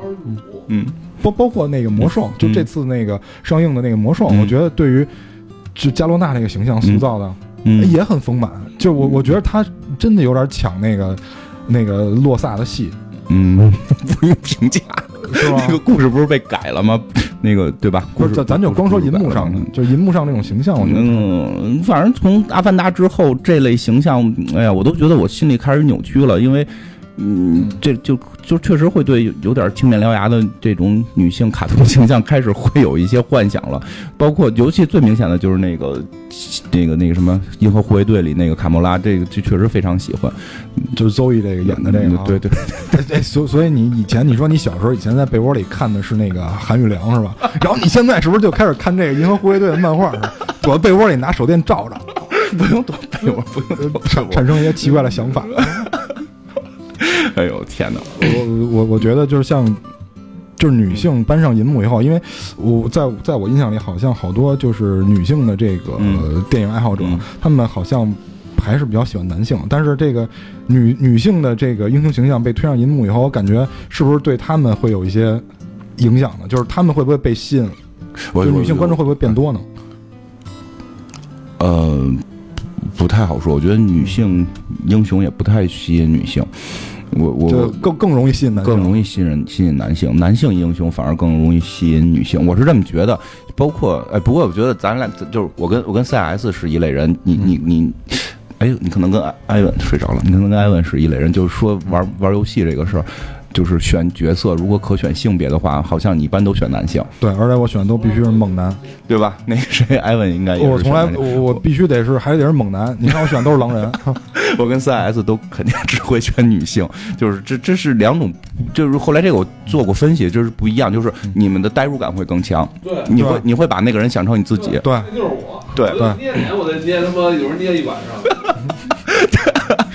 [SPEAKER 2] 嗯，
[SPEAKER 1] 包包括那个魔兽，就这次那个上映的那个魔兽，
[SPEAKER 2] 嗯
[SPEAKER 1] 我觉得对于就加罗纳那个形象塑造的、
[SPEAKER 2] 嗯
[SPEAKER 1] 也很丰满。就我我觉得他真的有点抢那个那个洛萨的戏。
[SPEAKER 2] 嗯，不用评价。
[SPEAKER 1] 是吧
[SPEAKER 2] 那？个故事不是被改了吗？那个对吧？
[SPEAKER 1] 不是，咱咱就光说银幕上的，就银幕上那种形象，我觉得
[SPEAKER 2] 嗯，反正从《阿凡达》之后，这类形象，哎呀，我都觉得我心里开始扭曲了，因为，嗯，这就就确实会对有有点青面獠牙的这种女性卡通形象开始会有一些幻想了，包括尤其最明显的就是那个那个那个什么《银河护卫队》里那个卡莫拉，这个就确实非常喜欢，
[SPEAKER 1] 就是周毅这个演的这个啊，
[SPEAKER 2] 对对，
[SPEAKER 1] 哎，所所以你以前你说你小时候以前在被窝里看的是那个韩玉良是吧？然后你现在是不是就开始看这个《银河护卫队》的漫画是吧？躲在被窝里拿手电照着，
[SPEAKER 2] 不用躲被窝，不用
[SPEAKER 1] 产生一些奇怪的想法。
[SPEAKER 2] 哎呦天哪！
[SPEAKER 1] 我我我觉得就是像，就是女性搬上银幕以后，因为我在在我印象里，好像好多就是女性的这个、
[SPEAKER 2] 嗯
[SPEAKER 1] 电影爱好者，
[SPEAKER 2] 嗯
[SPEAKER 1] 她们好像还是比较喜欢男性，但是这个女女性的这个英雄形象被推上银幕以后，我感觉是不是对他们会有一些影响呢？就是他们会不会被吸引？
[SPEAKER 2] 我
[SPEAKER 1] 就女性观众会不会变多呢？
[SPEAKER 2] 呃，不太好说。我觉得女性英雄也不太吸引女性，我我
[SPEAKER 1] 就更更容易吸引男性，
[SPEAKER 2] 更容易吸引吸引男性，男性英雄反而更容易吸引女性，我是这么觉得。包括哎，不过我觉得咱俩就是我跟我跟 CS 是一类人，你你你。哎，你可能跟艾艾文睡着了，你可能跟艾文是一类人，就是说玩玩游戏这个事儿，就是选角色，如果可选性别的话，好像你一般都选男性，
[SPEAKER 1] 对，而且我选的都必须是猛男，
[SPEAKER 2] 对吧？那个谁，艾文应该也是
[SPEAKER 1] 我从来我我必须得是还得是猛男，你看我选的都是狼人，
[SPEAKER 2] 我跟 CS 都肯定只会选女性，就是这这是两种，就是后来这个我做过分析，就是不一样，就是你们的代入感会更强，
[SPEAKER 3] 对，
[SPEAKER 2] 你会你会把那个人想成你自己，
[SPEAKER 1] 对。
[SPEAKER 3] 那就是我。
[SPEAKER 2] 对。
[SPEAKER 3] 对捏脸，我得捏他妈，有时候捏一晚上。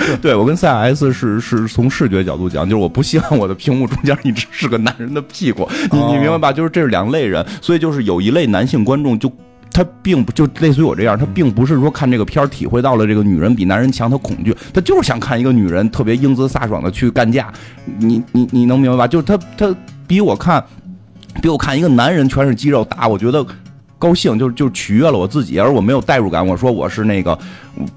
[SPEAKER 2] 对我跟 CS 是是从视觉角度讲，就是我不希望我的屏幕中间一直是个男人的屁股，你
[SPEAKER 1] 哦
[SPEAKER 2] 你明白吧？就是这是两类人，所以就是有一类男性观众就。他并不就类似于我这样，他并不是说看这个片儿体会到了这个女人比男人强，他恐惧，他就是想看一个女人特别英姿飒爽的去干架。你你你能明白吧？就是他他比我看，比我看一个男人全是肌肉打，我觉得高兴，就是就取悦了我自己，而我没有代入感。我说我是那个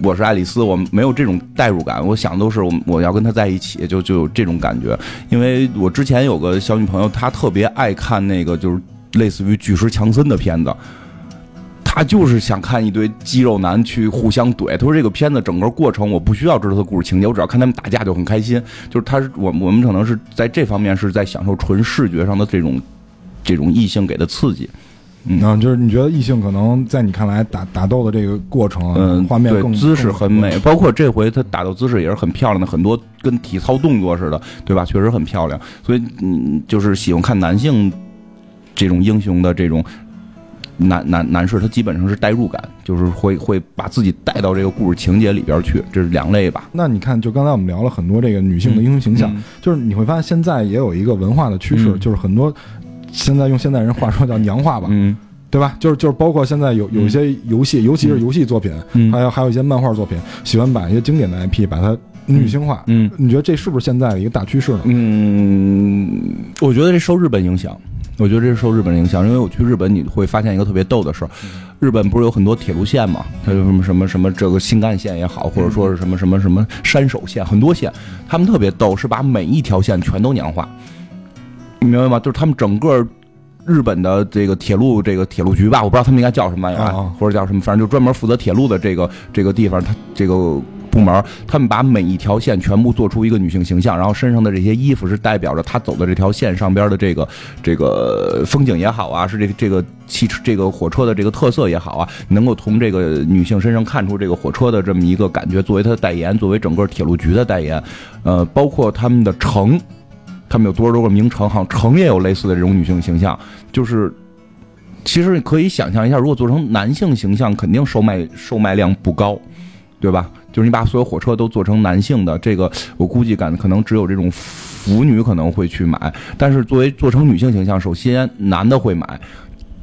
[SPEAKER 2] 我是爱丽丝，我没有这种代入感，我想都是我我要跟她在一起，就就有这种感觉。因为我之前有个小女朋友，她特别爱看那个就是类似于巨石强森的片子。她就是想看一堆肌肉男去互相怼。她说这个片子整个过程我不需要知道他故事情节，我只要看他们打架就很开心。就是她是我我们可能是在这方面是在享受纯视觉上的这种这种异性给的刺激。
[SPEAKER 1] 嗯，就是你觉得异性可能在你看来打打斗的这个过程，
[SPEAKER 2] 嗯，
[SPEAKER 1] 画面更
[SPEAKER 2] 姿势很美，包括这回他打斗姿势也是很漂亮的，很多跟体操动作似的，对吧？确实很漂亮。所以，嗯，就是喜欢看男性这种英雄的这种男男男士，他基本上是代入感，就是会会把自己带到这个故事情节里边去，这是两类吧。
[SPEAKER 1] 那你看，就刚才我们聊了很多这个女性的英雄形象，
[SPEAKER 2] 嗯
[SPEAKER 1] 就是你会发现现在也有一个文化的趋势，
[SPEAKER 2] 嗯
[SPEAKER 1] 就是很多现在用现代人话说叫娘化吧，
[SPEAKER 2] 嗯
[SPEAKER 1] 对吧？就是就是包括现在有有一些游戏，尤其是游戏作品，
[SPEAKER 2] 嗯
[SPEAKER 1] 还有还有一些漫画作品，喜欢把一些经典的 IP 把它女性化。
[SPEAKER 2] 嗯
[SPEAKER 1] 你觉得这是不是现在的一个大趋势呢？
[SPEAKER 2] 嗯，我觉得这受日本影响。我觉得这是受日本影响，因为我去日本，你会发现一个特别逗的事儿。日本不是有很多铁路线嘛？它有什么什么什么这个新干线也好，或者说是什么什么什么山手线，很多线，他们特别逗，是把每一条线全都娘化。你明白吗？就是他们整个日本的这个铁路这个铁路局吧，我不知道他们应该叫什么玩意儿啊
[SPEAKER 1] 啊，
[SPEAKER 2] 或者叫什么，反正就专门负责铁路的这个这个地方，他这个部门，他们把每一条线全部做出一个女性形象，然后身上的这些衣服是代表着她走的这条线上边的这个这个风景也好啊，是这个这个汽车这个火车的这个特色也好啊，能够从这个女性身上看出这个火车的这么一个感觉，作为它的代言，作为整个铁路局的代言，呃，包括他们的城。他们有多少多个名城，好像城也有类似的这种女性形象，就是其实可以想象一下，如果做成男性形象，肯定售卖售卖量不高，对吧？就是你把所有火车都做成男性的，这个我估计感可能只有这种腐女可能会去买，但是作为做成女性形象，首先男的会买，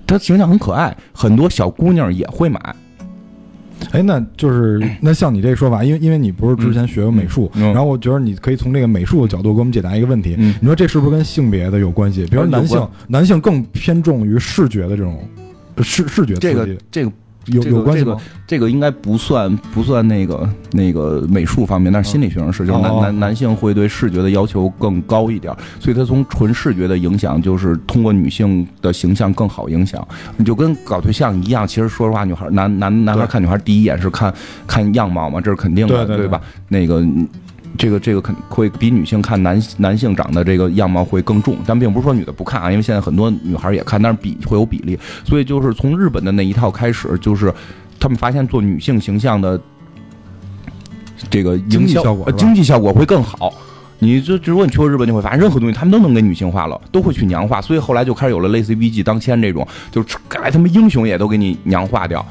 [SPEAKER 2] 她形象很可爱，很多小姑娘也会买。
[SPEAKER 1] 哎，那就是那像你这说法，因为因为你不是之前学过美术，然后我觉得你可以从这个美术的角度给我们解答一个问题。
[SPEAKER 2] 嗯
[SPEAKER 1] 你说这是不是跟性别的有关系？比如男性，男性更偏重于视觉的这种呃视视觉刺激。
[SPEAKER 2] 这个这个
[SPEAKER 1] 有有关系吗？
[SPEAKER 2] 这个应该不算不算那个那个美术方面，但是心理学上是，就是男
[SPEAKER 1] 哦
[SPEAKER 2] 男男性会对视觉的要求更高一点，所以他从纯视觉的影响，就是通过女性的形象更好影响。你就跟搞对象一样，其实说实话，女孩男男男孩
[SPEAKER 1] 对
[SPEAKER 2] 看女孩第一眼是看看样貌嘛，这是肯定的，
[SPEAKER 1] 对
[SPEAKER 2] 吧？那个。这个这个肯会比女性看男男性长的这个样貌会更重，但并不是说女的不看啊，因为现在很多女孩也看，但是比会有比例，所以就是从日本的那一套开始，就是他们发现做女性形象的这个
[SPEAKER 1] 经
[SPEAKER 2] 营销
[SPEAKER 1] 济效果
[SPEAKER 2] 呃经济效果会更好。你就如果你去过日本，你会发现任何东西他们都能给女性化了，都会去娘化，所以后来就开始有了类似于 VG 当千这种，就是该他妈英雄也都给你娘化掉。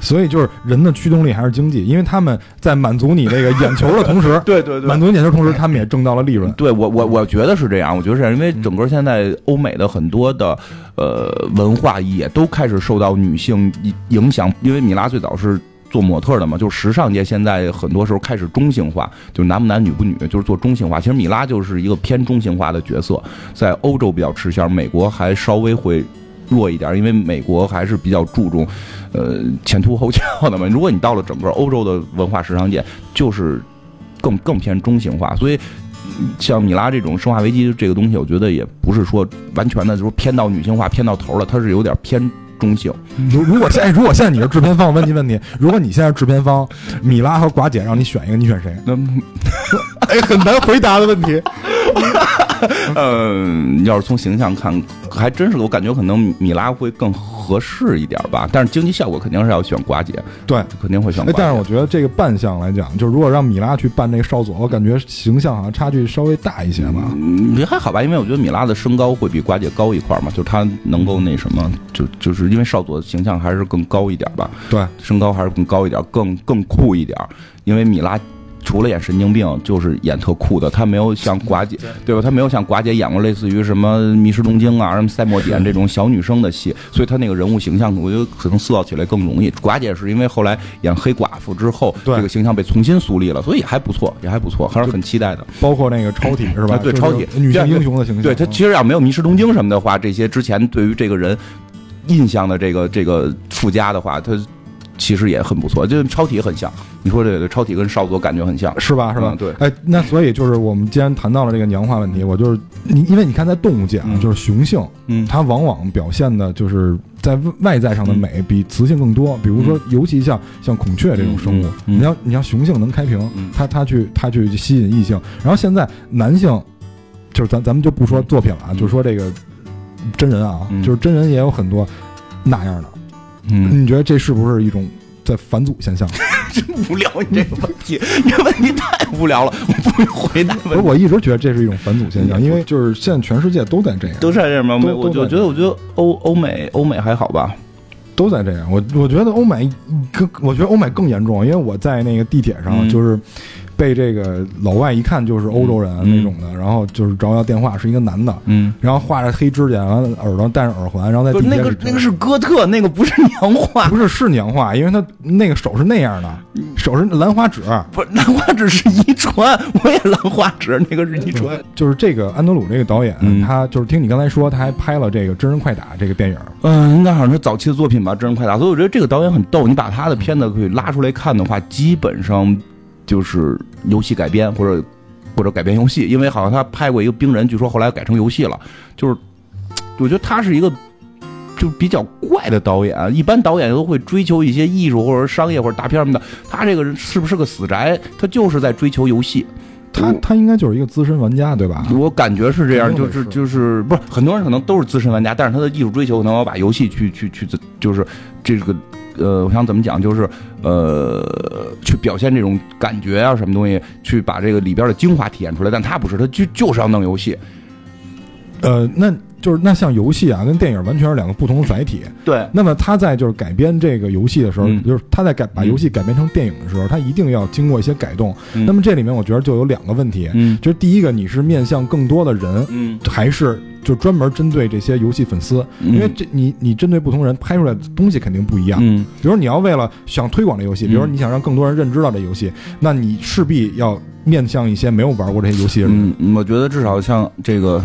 [SPEAKER 1] 所以就是人的驱动力还是经济，因为他们在满足你那个眼球的同时，
[SPEAKER 2] 对对对
[SPEAKER 1] 满足你眼球的同时，他们也挣到了利润。
[SPEAKER 2] 对我我我觉得是这样，我觉得是这样，因为整个现在欧美的很多的呃文化也都开始受到女性影响，因为米拉最早是。做模特的嘛，就是时尚界现在很多时候开始中性化，就是男不男女不女，就是做中性化。其实米拉就是一个偏中性化的角色，在欧洲比较吃香，美国还稍微会弱一点，因为美国还是比较注重呃前凸后翘的嘛。如果你到了整个欧洲的文化时尚界，就是更更偏中性化，所以。像米拉这种《生化危机》这个东西，我觉得也不是说完全的，就是偏到女性化、偏到头了，它是有点偏中性。
[SPEAKER 1] 如如果现在如果现在你是制片方，我问你问题：如果你现在是制片方，米拉和寡姐让你选一个，你选谁？
[SPEAKER 2] 那
[SPEAKER 1] 哎，很难回答的问题。
[SPEAKER 2] 嗯，要是从形象看，还真是我感觉可能米拉会更合适一点吧。但是经济效果肯定是要选寡姐，
[SPEAKER 1] 对，
[SPEAKER 2] 肯定会选寡姐。，
[SPEAKER 1] 哎但是我觉得这个扮相来讲，就是如果让米拉去扮那个少佐，我感觉形象好像差距稍微大一些吧。
[SPEAKER 2] 嗯，也还好吧，因为我觉得米拉的身高会比寡姐高一块儿嘛，就她能够那什么，就就是因为少佐的形象还是更高一点吧，
[SPEAKER 1] 对，
[SPEAKER 2] 身高还是更高一点，更更酷一点。因为米拉除了演神经病，就是演特酷的，他没有像寡姐，对吧？他没有像寡姐演过类似于什么《迷失东京》啊、什么《赛末点》这种小女生的戏，所以她那个人物形象，我觉得可能塑造起来更容易。寡姐是因为后来演黑寡妇之后，
[SPEAKER 1] 对
[SPEAKER 2] 这个形象被重新树立了，所以也还不错，也还不错，还是很期待的。
[SPEAKER 1] 包括那个超体是吧？
[SPEAKER 2] 对超体
[SPEAKER 1] 女性英雄的形象。
[SPEAKER 2] 对他其实要没有《迷失东京》什么的话，这些之前对于这个人印象的这个这个附加的话，他其实也很不错，就超体很像。你说这个超体跟少佐感觉很像，
[SPEAKER 1] 是吧？是吧？
[SPEAKER 2] 嗯对
[SPEAKER 1] 哎，那所以就是我们既然谈到了这个娘化问题，我就是你，因为你看在动物界啊，
[SPEAKER 2] 嗯
[SPEAKER 1] 就是雄性，
[SPEAKER 2] 嗯
[SPEAKER 1] 它往往表现的就是在外在上的美比雌性更多。比如说，尤其像像孔雀这种生物，你要你要雄性能开屏
[SPEAKER 2] 嗯，
[SPEAKER 1] 它它去它去吸引异性，然后现在男性，就是咱咱们就不说作品了啊，
[SPEAKER 2] 嗯
[SPEAKER 1] 就是说这个真人啊，
[SPEAKER 2] 嗯
[SPEAKER 1] 就是真人也有很多那样的。
[SPEAKER 2] 嗯，
[SPEAKER 1] 你觉得这是不是一种在返祖现象？
[SPEAKER 2] 真无聊，你这个问题，你这问题太无聊了，我不会回答
[SPEAKER 1] 不是，我一直觉得这是一种返祖现象，因为就是现在全世界都在这样，
[SPEAKER 2] 都在这样吗？我就觉得，我觉得欧欧美欧美还好吧。
[SPEAKER 1] 都在这样。我我觉得欧美更，我觉得欧美更严重，因为我在那个地铁上
[SPEAKER 2] 嗯
[SPEAKER 1] 就是。被这个老外一看就是欧洲人
[SPEAKER 2] 嗯
[SPEAKER 1] 那种的，然后就是找我要电话，是一个男的，
[SPEAKER 2] 嗯，
[SPEAKER 1] 然后画着黑指甲，完了耳朵戴着耳环，然后在
[SPEAKER 2] 不是那个那个是哥特，那个不是娘化，
[SPEAKER 1] 不是是娘化，因为他那个手是那样的，手是兰花指，
[SPEAKER 2] 不是兰花指是遗传，我也兰花指，那个是遗传。
[SPEAKER 1] 就是这个安德鲁这个导演，
[SPEAKER 2] 嗯。
[SPEAKER 1] 他就是听你刚才说，他还拍了这个真人快打这个电影，
[SPEAKER 2] 嗯，应该好像是早期的作品吧，《真人快打》。所以我觉得这个导演很逗，你把他的片子可以拉出来看的话，基本上就是游戏改编或者或者改编游戏，因为好像他拍过一个冰人，据说后来改成游戏了。就是我觉得他是一个。就比较怪的导演，一般导演都会追求一些艺术或者商业或者大片什么的。他这个人是不是个死宅？他就是在追求游戏。
[SPEAKER 1] 他他应该就是一个资深玩家，对吧？
[SPEAKER 2] 我感觉是这样，就是就是不是很多人可能都是资深玩家，但是他的艺术追求可能要把游戏去去去，就是这个呃，我想怎么讲，就是呃，去表现这种感觉啊，什么东西，去把这个里边的精华体现出来。但他不是，他就就是要弄游戏。
[SPEAKER 1] 呃，那就是那像游戏啊，跟电影完全是两个不同的载体。
[SPEAKER 2] 对，
[SPEAKER 1] 那么他在就是改编这个游戏的时候，
[SPEAKER 2] 嗯
[SPEAKER 1] 就是他在改把
[SPEAKER 2] 嗯
[SPEAKER 1] 游戏改编成电影的时候，他一定要经过一些改动。
[SPEAKER 2] 嗯
[SPEAKER 1] 那么这里面我觉得就有两个问题，
[SPEAKER 2] 嗯
[SPEAKER 1] 就是第一个，你是面向更多的人，
[SPEAKER 2] 嗯，
[SPEAKER 1] 还是就专门针对这些游戏粉丝？
[SPEAKER 2] 嗯
[SPEAKER 1] 因为这你你针对不同人拍出来的东西肯定不一样。
[SPEAKER 2] 嗯
[SPEAKER 1] 比如你要为了想推广这游戏，比如
[SPEAKER 2] 嗯
[SPEAKER 1] 你想让更多人认知到这游戏，那你势必要面向一些没有玩过这些游戏的人。
[SPEAKER 2] 嗯，我觉得至少像这个《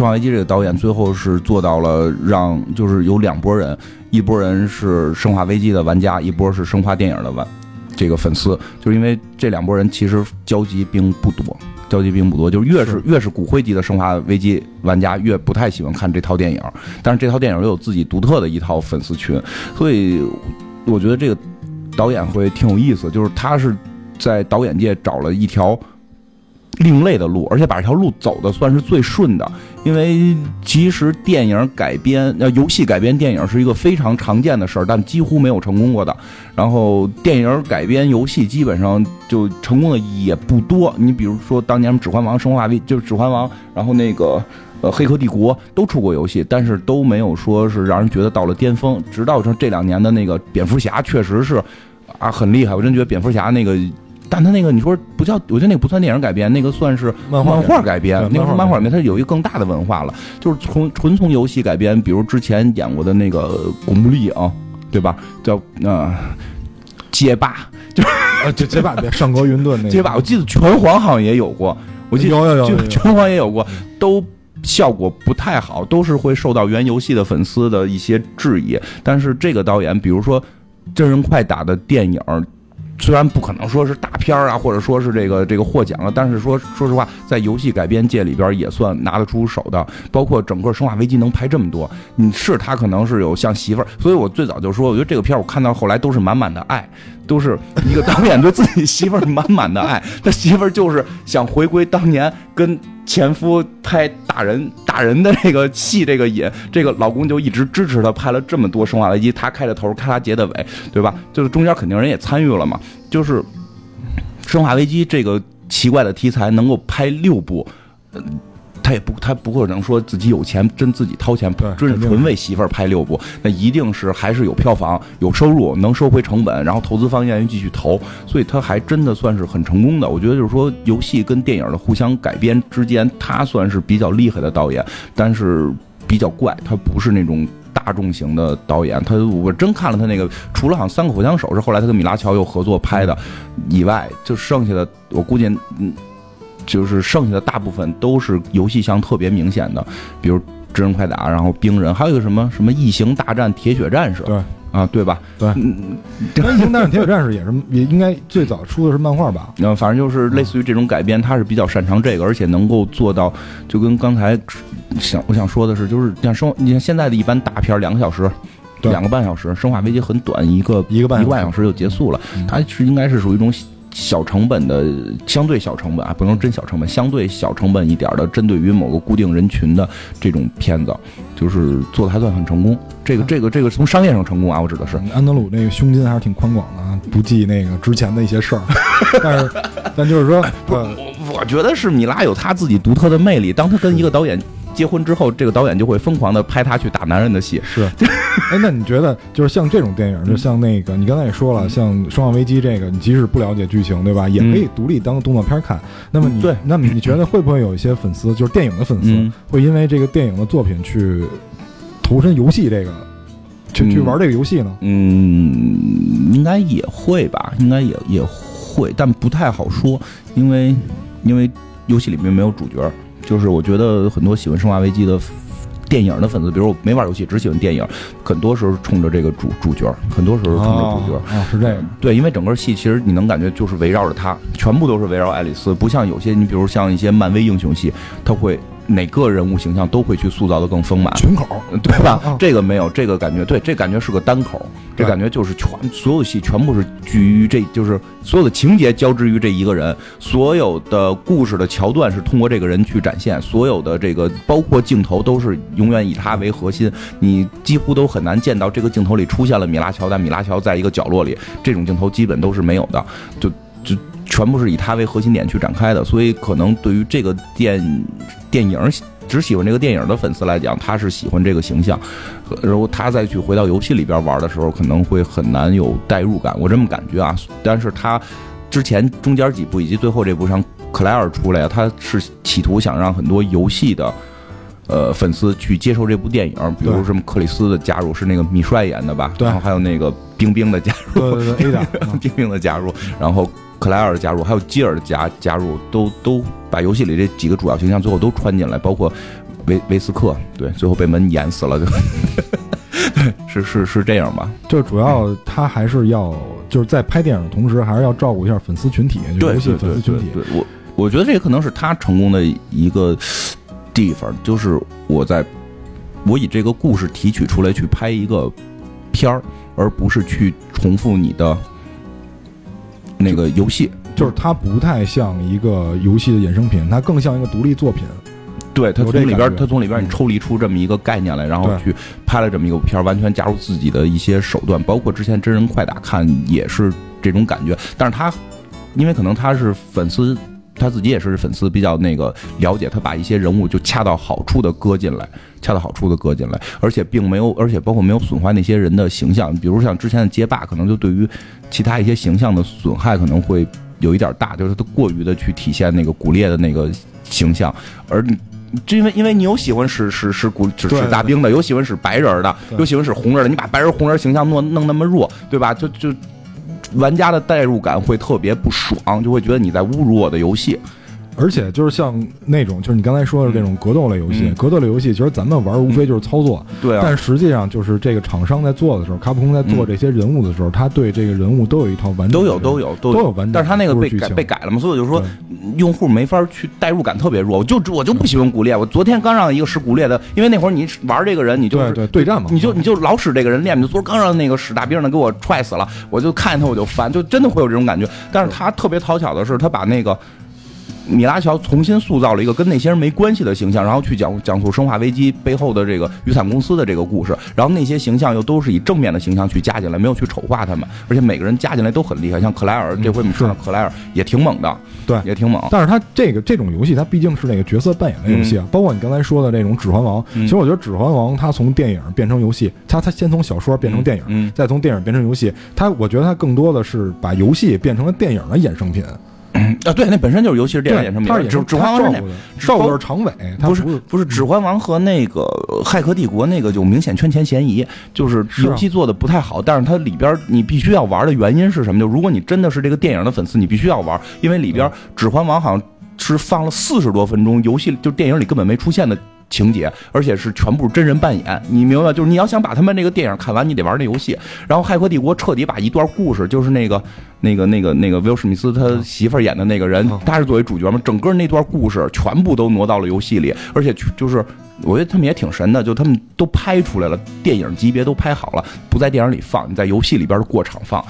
[SPEAKER 2] 生化危机》这个导演，最后是做到了让就是有两拨人，一拨人是《生化危机》的玩家，一波是生化电影的玩这个粉丝，就是因为这两拨人其实交集并不多，交集并不多，就是越是
[SPEAKER 1] 是。
[SPEAKER 2] 越是骨灰级的《生化危机》玩家，越不太喜欢看这套电影，但是这套电影又有自己独特的一套粉丝群，所以我觉得这个导演会挺有意思，就是他是在导演界找了一条另类的路，而且把这条路走的算是最顺的。因为其实电影改编，呃，游戏改编电影是一个非常常见的事儿，但几乎没有成功过的。然后电影改编游戏基本上就成功的也不多。你比如说当年《指环王》《生化危》就是《指环王》，然后那个。呃，《黑客帝国》都出过游戏，但是都没有说是让人觉得到了巅峰。直到这这两年的那个蝙蝠侠，确实是啊很厉害。我真觉得蝙蝠侠那个，但他那个你说不叫，我觉得那个不算电影改编，那个算是
[SPEAKER 1] 漫画
[SPEAKER 2] 改编，那个是漫画改编，它有一个更大的文化了，就是从纯从游戏改编，比如之前演过的那个《古墓丽影》，对吧？叫呃街霸，就
[SPEAKER 1] 呃，就街霸别 上格云顿那个
[SPEAKER 2] 街霸，我记得拳皇好像也有过，我记得
[SPEAKER 1] 有有有有有
[SPEAKER 2] 拳皇也有过，都。效果不太好，都是会受到原游戏的粉丝的一些质疑。但是这个导演，比如说真人快打的电影，虽然不可能说是大片啊，或者说是这个这个获奖了，但是说说实话，在游戏改编界里边也算拿得出手的。包括整个《生化危机》能拍这么多，你是他可能是有像媳妇儿，所以我最早就说，我觉得这个片儿我看到后来都是满满的爱，都是一个导演对自己媳妇满满的爱。他媳妇就是想回归当年跟前夫拍打人打人的这个戏，这个瘾，这个老公就一直支持他拍了这么多《生化危机》，他开的头，他结的尾，对吧？就是中间肯定人也参与了嘛。就是《生化危机》这个奇怪的题材能够拍六部，呃他也不他不可能说自己有钱真自己掏钱
[SPEAKER 1] 对
[SPEAKER 2] 真是纯为媳妇儿拍六部，那一定是还是有票房、有收入，能收回成本，然后投资方愿意继续投，所以他还真的算是很成功的。我觉得就是说，游戏跟电影的互相改编之间，他算是比较厉害的导演，但是比较怪，他不是那种。大众型的导演，他我真看了他那个，除了好像《三个火枪手》是后来他跟米拉乔又合作拍的以外，就剩下的我估计，嗯，就是剩下的大部分都是游戏项特别明显的，比如《真人快打》，然后《冰人》，还有一个什么什么《异形大战铁血战士》，
[SPEAKER 1] 对
[SPEAKER 2] 啊，对吧？
[SPEAKER 1] 对异形大战铁血战士》也是也应该最早出的是漫画吧？
[SPEAKER 2] 嗯，反正就是类似于这种改编，他是比较擅长这个，而且能够做到，就跟刚才想我想说的是，就是像生，你像现在的一般大片两个小时。
[SPEAKER 1] 对
[SPEAKER 2] 两个半小时，《生化危机》很短，一个
[SPEAKER 1] 一个半小时
[SPEAKER 2] 一个半小时就结束了。
[SPEAKER 1] 嗯
[SPEAKER 2] 它是应该是属于一种小成本的，相对小成本啊，不能真小成本，相对小成本一点的，针对于某个固定人群的这种片子，就是做的还算很成功。这个这个这个从商业上成功啊，我指的是。
[SPEAKER 1] 安德鲁那个胸襟还是挺宽广的啊，不计那个之前的一些事儿，但是但就是说，不，
[SPEAKER 2] 我我觉得是米拉有他自己独特的魅力。当他跟一个导演结婚之后，这个导演就会疯狂的拍他去打男人的戏。
[SPEAKER 1] 是，哎，那你觉得就是像这种电影，就像那个你刚才也说了，像《生化危机》这个，你即使不了解剧情，对吧，也可以独立当动作片看。那么你
[SPEAKER 2] 对。
[SPEAKER 1] 那么你觉得会不会有一些粉丝，就是电影的粉丝，
[SPEAKER 2] 嗯。
[SPEAKER 1] 会因为这个电影的作品去投身游戏这个，去去
[SPEAKER 2] 嗯。
[SPEAKER 1] 玩这个游戏呢？
[SPEAKER 2] 嗯，应该也会吧，应该也也会，但不太好说，因为因为游戏里面没有主角，就是我觉得很多喜欢《生化危机》的。电影的粉丝，比如我没玩游戏，只喜欢电影，很多时候冲着这个主主角，很多时候冲着主角。
[SPEAKER 1] 啊，是这个，
[SPEAKER 2] 对，因为整个戏其实你能感觉就是围绕着他，全部都是围绕爱丽丝，不像有些你比如像一些漫威英雄戏，他会哪个人物形象都会去塑造的更丰满，
[SPEAKER 1] 群口，
[SPEAKER 2] 对吧？
[SPEAKER 1] 啊
[SPEAKER 2] 这个没有，这个感觉对，这感觉是个单口，这感觉就是全所有戏全部是聚于这，就是所有的情节交织于这一个人，所有的故事的桥段是通过这个人去展现，所有的这个包括镜头都是永远以他为核心，你几乎都很难见到这个镜头里出现了米拉乔，但米拉乔在一个角落里，这种镜头基本都是没有的，就就。全部是以他为核心点去展开的，所以可能对于这个电电影只喜欢这个电影的粉丝来讲，他是喜欢这个形象，然后他再去回到游戏里边玩的时候，可能会很难有代入感，我这么感觉啊。但是他之前中间几部以及最后这部上克莱尔出来，他是企图想让很多游戏的。呃，粉丝去接受这部电影，比如什么克里斯的加入是那个米帅演的吧？
[SPEAKER 1] 对
[SPEAKER 2] 然后还有那个冰冰的加入，
[SPEAKER 1] 对对对，
[SPEAKER 2] 冰冰的加入，然后克莱尔的加入，还有基尔的加加入，都都把游戏里这几个主要形象最后都穿进来，包括维维斯克，对，最后被门演死了，就是是是这样吧？
[SPEAKER 1] 就主要他还是要就是在拍电影的同时，还是要照顾一下粉丝群体，就游戏
[SPEAKER 2] 对对对
[SPEAKER 1] 粉丝群体。
[SPEAKER 2] 对，我我觉得这可能是他成功的一个地方，就是我在我以这个故事提取出来去拍一个片儿，而不是去重复你的那个游戏。
[SPEAKER 1] 就是它不太像一个游戏的衍生品，它更像一个独立作品。
[SPEAKER 2] 对
[SPEAKER 1] 它
[SPEAKER 2] 从里边它，从里边你抽离出这么一个概念来，然后去拍了这么一个片儿，完全加入自己的一些手段，包括之前真人快打看也是这种感觉。但是他因为可能他是粉丝，他自己也是粉丝，比较那个了解，他把一些人物就恰到好处的搁进来，恰到好处的搁进来，而且并没有，而且包括没有损坏那些人的形象，比如像之前的街霸，可能就对于其他一些形象的损害可能会有一点大，就是他过于的去体现那个骨裂的那个形象，而。就因为因为你有喜欢使使使古使
[SPEAKER 1] 对
[SPEAKER 2] 使大兵的，有喜欢使白人的，有喜欢使红人的，你把白人红人形象弄弄那么弱，对吧？就就玩家的代入感会特别不爽，就会觉得你在侮辱我的游戏。
[SPEAKER 1] 而且就是像那种，就是你刚才说的这种格斗类游戏，
[SPEAKER 2] 嗯。
[SPEAKER 1] 格斗类游戏其实咱们玩无非就是操作，
[SPEAKER 2] 对啊，
[SPEAKER 1] 但实际上就是这个厂商在做的时候，卡普空在做这些人物的时候，他对这个人物都有一套完整的
[SPEAKER 2] 都有都有都
[SPEAKER 1] 都有完整的
[SPEAKER 2] 但是他那个被改被改了嘛，所以我就说用户没法去代入感特别弱。我就我就不喜欢骨裂，我昨天刚让一个使骨裂的，因为那会儿你玩这个人，你就是
[SPEAKER 1] 对对对战嘛，
[SPEAKER 2] 你就你就老使这个人练，你就昨儿刚让那个使大兵的给我踹死了，我就看见他我就烦，就真的会有这种感觉。但是他特别讨巧的是，他把那个米拉乔重新塑造了一个跟那些人没关系的形象，然后去讲讲述《生化危机》背后的这个雨伞公司的这个故事，然后那些形象又都是以正面的形象去加进来，没有去丑化他们，而且每个人加进来都很厉害，像克莱尔，这回我们看到克莱尔也挺猛的，
[SPEAKER 1] 对。
[SPEAKER 2] 也挺猛。
[SPEAKER 1] 但是他这个这种游戏，它毕竟是那个角色扮演的游戏啊，包括你刚才说的那种《指环王》
[SPEAKER 2] 嗯。
[SPEAKER 1] 其实我觉得《指环王》它从电影变成游戏，它它先从小说变成电影，
[SPEAKER 2] 嗯。
[SPEAKER 1] 再从电影变成游戏，它我觉得它更多的是把游戏变成了电影的衍生品。
[SPEAKER 2] 啊，对，那本身就是游戏是电影衍生品，指指环王是那
[SPEAKER 1] 照顾的是长尾，它
[SPEAKER 2] 不是
[SPEAKER 1] 是
[SPEAKER 2] 不是，《指环王》和那个《骇客帝国》那个就明显圈钱嫌疑，就是游戏做的不太好，但是它里边你必须要玩的原因是什么？就如果你真的是这个电影的粉丝，你必须要玩，因为里边《指环王》好像是放了四十多分钟，游戏就电影里根本没出现的。情节，而且是全部真人扮演，你明白？就是你要想把他们那个电影看完，你得玩那游戏。然后《骇客帝国》彻底把一段故事，就是那个、那个、那个、那个威尔史密斯他媳妇演的那个人，他是作为主角嘛，整个那段故事全部都挪到了游戏里，而且就是我觉得他们也挺神的，就他们都拍出来了，电影级别都拍好了，不在电影里放，你在游戏里边的过场放。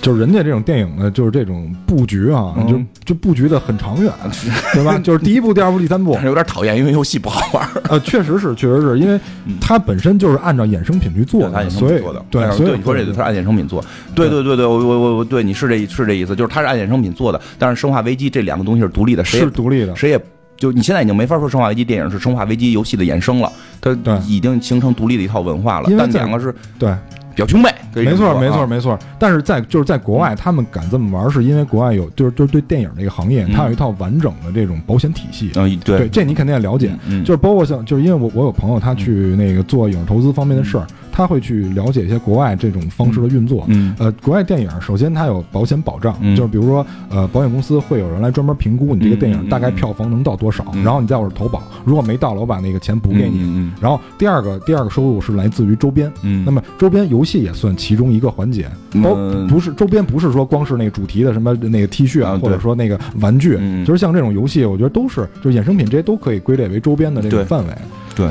[SPEAKER 1] 就是人家这种电影呢，就是这种布局啊，
[SPEAKER 2] 嗯。
[SPEAKER 1] 就就布局的很长远，对吧？就是第一部、第二部、第三部。
[SPEAKER 2] 但，是有点讨厌，因为游戏不好玩。
[SPEAKER 1] 呃，确实是，确实是因为它本身就是按照衍生品去做的，
[SPEAKER 2] 他衍生
[SPEAKER 1] 所以
[SPEAKER 2] 品做的，
[SPEAKER 1] 对，所以
[SPEAKER 2] 对你说这个，它是按衍生品做，对对。对对，我我我我对你是这是这意思，就是它是按衍生品做的，但是《生化危机》这两个东西是独立的，谁也
[SPEAKER 1] 是独立的，
[SPEAKER 2] 谁也就你现在已经没法说《生化危机》电影是《生化危机》游戏的衍生了，它已经形成独立的一套文化了。但两个是
[SPEAKER 1] 对，
[SPEAKER 2] 表兄妹，
[SPEAKER 1] 没错，没错，没错。但是在就是在国外，他们敢这么玩，是因为国外有就是就是对电影这个行业，
[SPEAKER 2] 嗯。
[SPEAKER 1] 它有一套完整的这种保险体系。
[SPEAKER 2] 嗯，
[SPEAKER 1] 对，
[SPEAKER 2] 对，
[SPEAKER 1] 这你肯定也了解。
[SPEAKER 2] 嗯，
[SPEAKER 1] 就是包括像，就是因为我我有朋友他去那个做影视投资方面的事儿，他会去了解一些国外这种方式的运作。
[SPEAKER 2] 嗯。
[SPEAKER 1] 呃，国外电影首先它有保险保障，
[SPEAKER 2] 嗯。
[SPEAKER 1] 就是比如说呃，保险公司会有人来专门评估你这个电影大概票房能到多少，
[SPEAKER 2] 嗯
[SPEAKER 1] 然后你再我这投保，如果没到了，我把那个钱补给你。
[SPEAKER 2] 嗯
[SPEAKER 1] 然后第二个第二个收入是来自于周边，
[SPEAKER 2] 嗯，
[SPEAKER 1] 那么周边游戏也算其中一个环节，包
[SPEAKER 2] 嗯
[SPEAKER 1] 不是周边不是说光是那个主题的什么那个 T 恤啊，
[SPEAKER 2] 啊
[SPEAKER 1] 或者说那个玩具，
[SPEAKER 2] 嗯。
[SPEAKER 1] 就是像这种游戏，我觉得都是就是衍生品，这些都可以归类为周边的这
[SPEAKER 2] 个
[SPEAKER 1] 范围。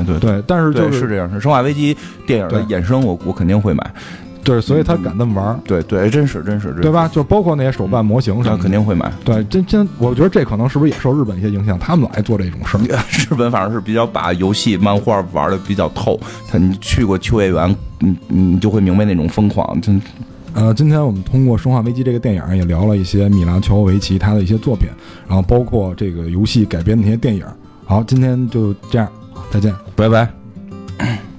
[SPEAKER 2] 对对
[SPEAKER 1] 对，但是就
[SPEAKER 2] 是是这样，是《生化危机》电影的衍生，我我肯定会买，
[SPEAKER 1] 对，所以他敢这么玩儿，
[SPEAKER 2] 对对，真是真是，
[SPEAKER 1] 对？吧？就包括那些手办模型什
[SPEAKER 2] 那
[SPEAKER 1] 么，
[SPEAKER 2] 肯定会买。
[SPEAKER 1] 对。真真，我觉得这可能是不是也受日本一些影响，他们老爱做这种事儿。
[SPEAKER 2] 日本反正是比较把游戏、漫画玩的比较透。他你去过秋叶原，你你就会明白那种疯狂，真
[SPEAKER 1] 呃，今天我们通过《生化危机》这个电影也聊了一些米拉乔维奇他的一些作品，然后包括这个游戏改编的那些电影。好，今天就这样，再见。
[SPEAKER 2] 拜拜。